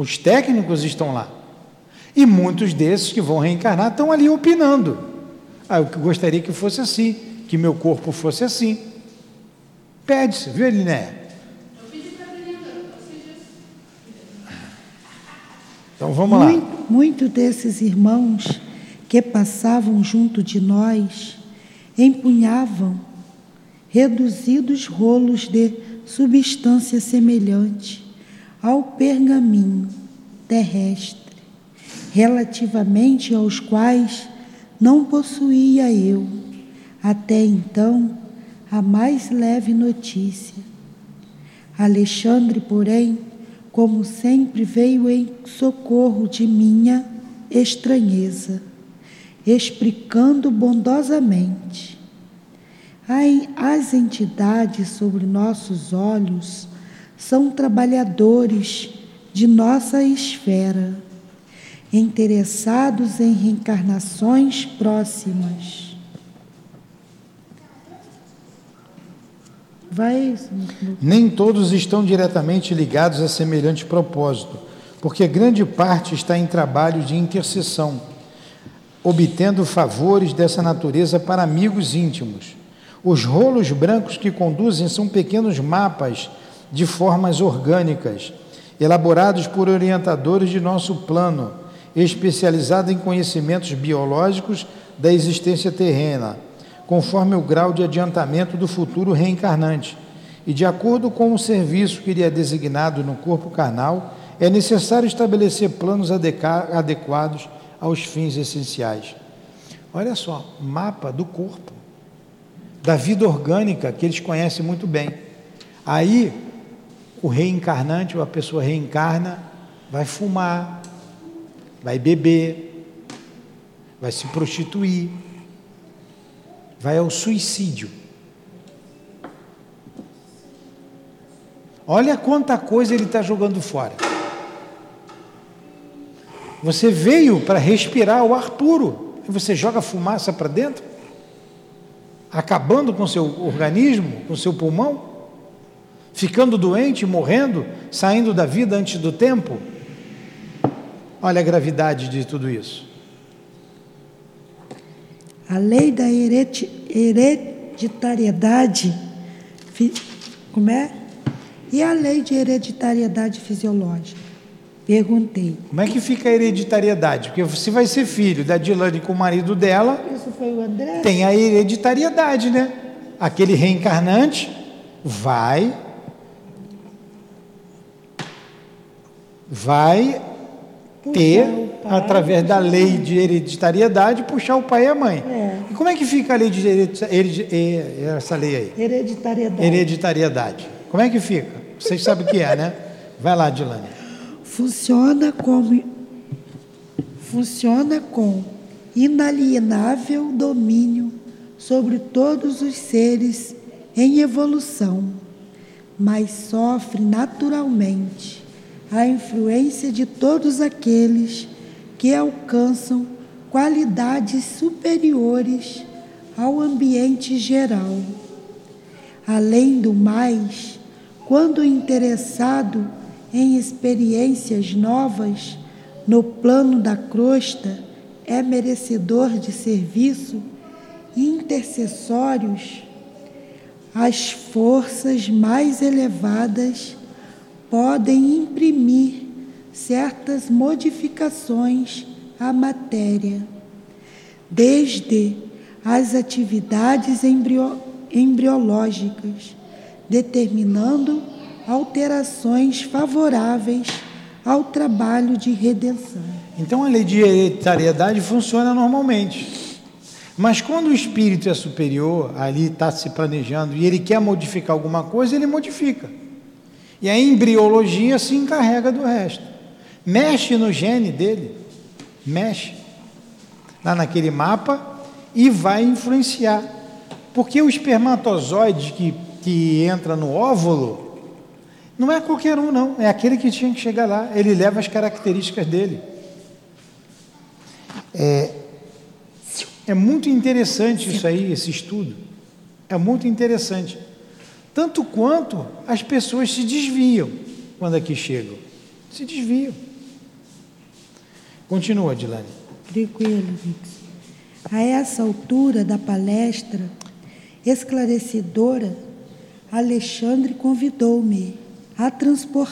Os técnicos estão lá. E muitos desses que vão reencarnar estão ali opinando. Ah, eu gostaria que fosse assim, que meu corpo fosse assim. Pede-se, viu, Eliné? Então vamos lá. Muito, muito desses irmãos que passavam junto de nós empunhavam reduzidos rolos de substância semelhante ao pergaminho terrestre, relativamente aos quais não possuía eu, até então, a mais leve notícia. Alexandre, porém, como sempre, veio em socorro de minha estranheza, explicando bondosamente. As entidades sobre nossos olhos são trabalhadores de nossa esfera, interessados em reencarnações próximas. Vai. Nem todos estão diretamente ligados a semelhante propósito, porque grande parte está em trabalho de intercessão, obtendo favores dessa natureza para amigos íntimos. Os rolos brancos que conduzem são pequenos mapas de formas orgânicas, elaborados por orientadores de nosso plano, especializado em conhecimentos biológicos da existência terrena conforme o grau de adiantamento do futuro reencarnante. E de acordo com o serviço que lhe é designado no corpo carnal, é necessário estabelecer planos adequados aos fins essenciais. Olha só, mapa do corpo, da vida orgânica que eles conhecem muito bem. Aí, o reencarnante, ou a pessoa reencarna, vai fumar, vai beber, vai se prostituir, vai ao suicídio. Olha quanta coisa ele está jogando fora. Você veio para respirar o ar puro e você joga fumaça para dentro, acabando com seu organismo, com seu pulmão, ficando doente, morrendo, saindo da vida antes do tempo. Olha a gravidade de tudo isso. A lei da hereditariedade, como é? E a lei de hereditariedade fisiológica? Perguntei. Como é que fica a hereditariedade? Porque se vai ser filho da Dilane com o marido dela, Isso foi o André? tem a hereditariedade, né? Aquele reencarnante vai vai ter, através da lei de hereditariedade, puxar o pai e a mãe. É. E como é que fica a lei de heredi- heredi- eh, essa lei aí? Hereditariedade. Hereditariedade. Como é que fica? Vocês sabem o que é, né? Vai lá, Dilane. Funciona como funciona com inalienável domínio sobre todos os seres em evolução, mas sofre naturalmente a influência de todos aqueles que alcançam qualidades superiores ao ambiente geral. Além do mais, quando interessado em experiências novas no plano da crosta, é merecedor de serviço intercessórios, as forças mais elevadas podem imprimir certas modificações à matéria, desde as atividades embrio- embriológicas, determinando alterações favoráveis ao trabalho de redenção. Então a lei de hereditariedade funciona normalmente. Mas quando o espírito é superior, ali está se planejando e ele quer modificar alguma coisa, ele modifica. E a embriologia se encarrega do resto. Mexe no gene dele, mexe lá naquele mapa e vai influenciar. Porque o espermatozoide que, que entra no óvulo não é qualquer um, não, é aquele que tinha que chegar lá, ele leva as características dele. É, é muito interessante isso aí, esse estudo. É muito interessante. Tanto quanto as pessoas se desviam quando aqui chegam. Se desviam. Continua, Dilane. Tranquilo, Vix. A essa altura da palestra esclarecedora, Alexandre convidou-me a transpor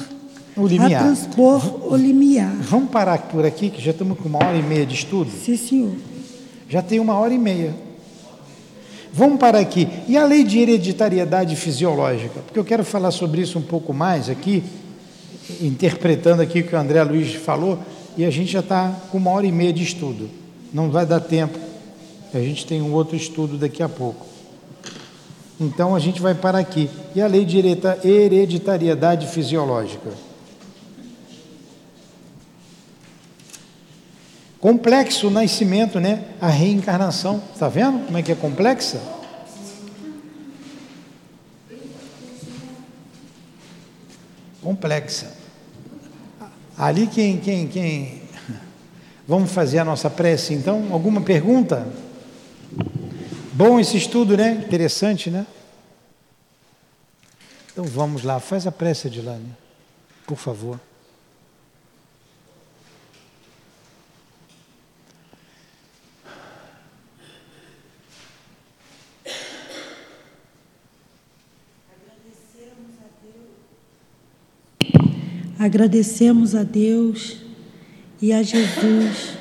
o limiar. A transpor o limiar. Vamos parar por aqui, que já estamos com uma hora e meia de estudo? Sim, senhor. Já tem uma hora e meia. Vamos parar aqui. E a lei de hereditariedade fisiológica? Porque eu quero falar sobre isso um pouco mais aqui, interpretando aqui o que o André Luiz falou, e a gente já está com uma hora e meia de estudo. Não vai dar tempo. A gente tem um outro estudo daqui a pouco. Então a gente vai parar aqui. E a lei de hereditariedade fisiológica? Complexo o nascimento, né? A reencarnação. Está vendo como é que é complexa? Complexa. Ali quem, quem, quem. Vamos fazer a nossa prece então? Alguma pergunta? Bom esse estudo, né? Interessante, né? Então vamos lá, faz a prece, Adilane, por favor. Agradecemos a Deus e a Jesus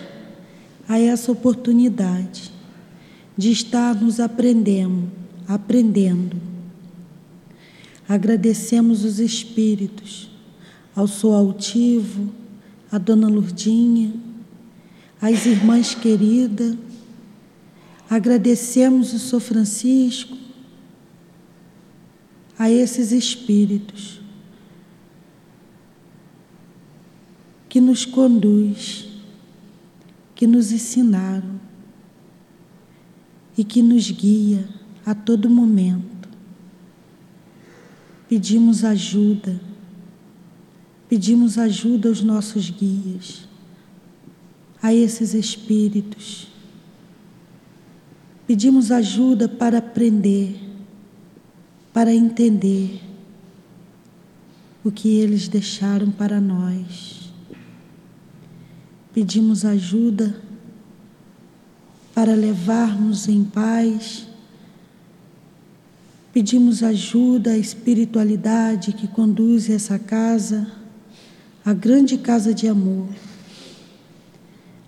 a essa oportunidade de estar nos aprendendo, aprendendo. Agradecemos os espíritos, ao Sou Altivo, a Dona Lurdinha, as irmãs queridas. Agradecemos o Sou Francisco, a esses espíritos que nos conduz, que nos ensinaram e que nos guia a todo momento. Pedimos ajuda, pedimos ajuda aos nossos guias, a esses espíritos. Pedimos ajuda para aprender, para entender o que eles deixaram para nós pedimos ajuda para levarmos em paz, pedimos ajuda à espiritualidade que conduz essa casa, a grande casa de amor,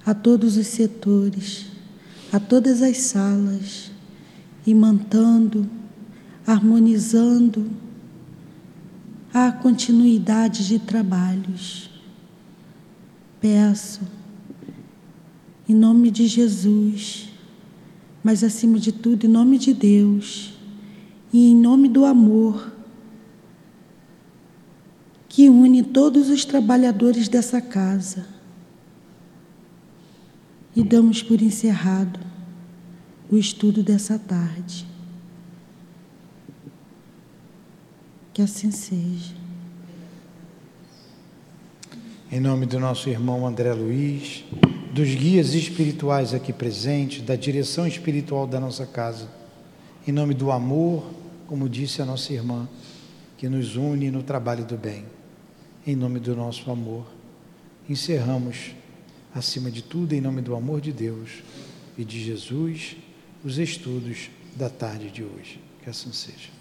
a todos os setores, a todas as salas, imantando, harmonizando a continuidade de trabalhos. Peço em nome de Jesus, mas acima de tudo, em nome de Deus e em nome do amor que une todos os trabalhadores dessa casa. E damos por encerrado o estudo dessa tarde. Que assim seja. Em nome do nosso irmão André Luiz dos guias espirituais aqui presentes, da direção espiritual da nossa casa, em nome do amor, como disse a nossa irmã, que nos une no trabalho do bem. Em nome do nosso amor, encerramos, acima de tudo, em nome do amor de Deus e de Jesus, os estudos da tarde de hoje. Que assim seja.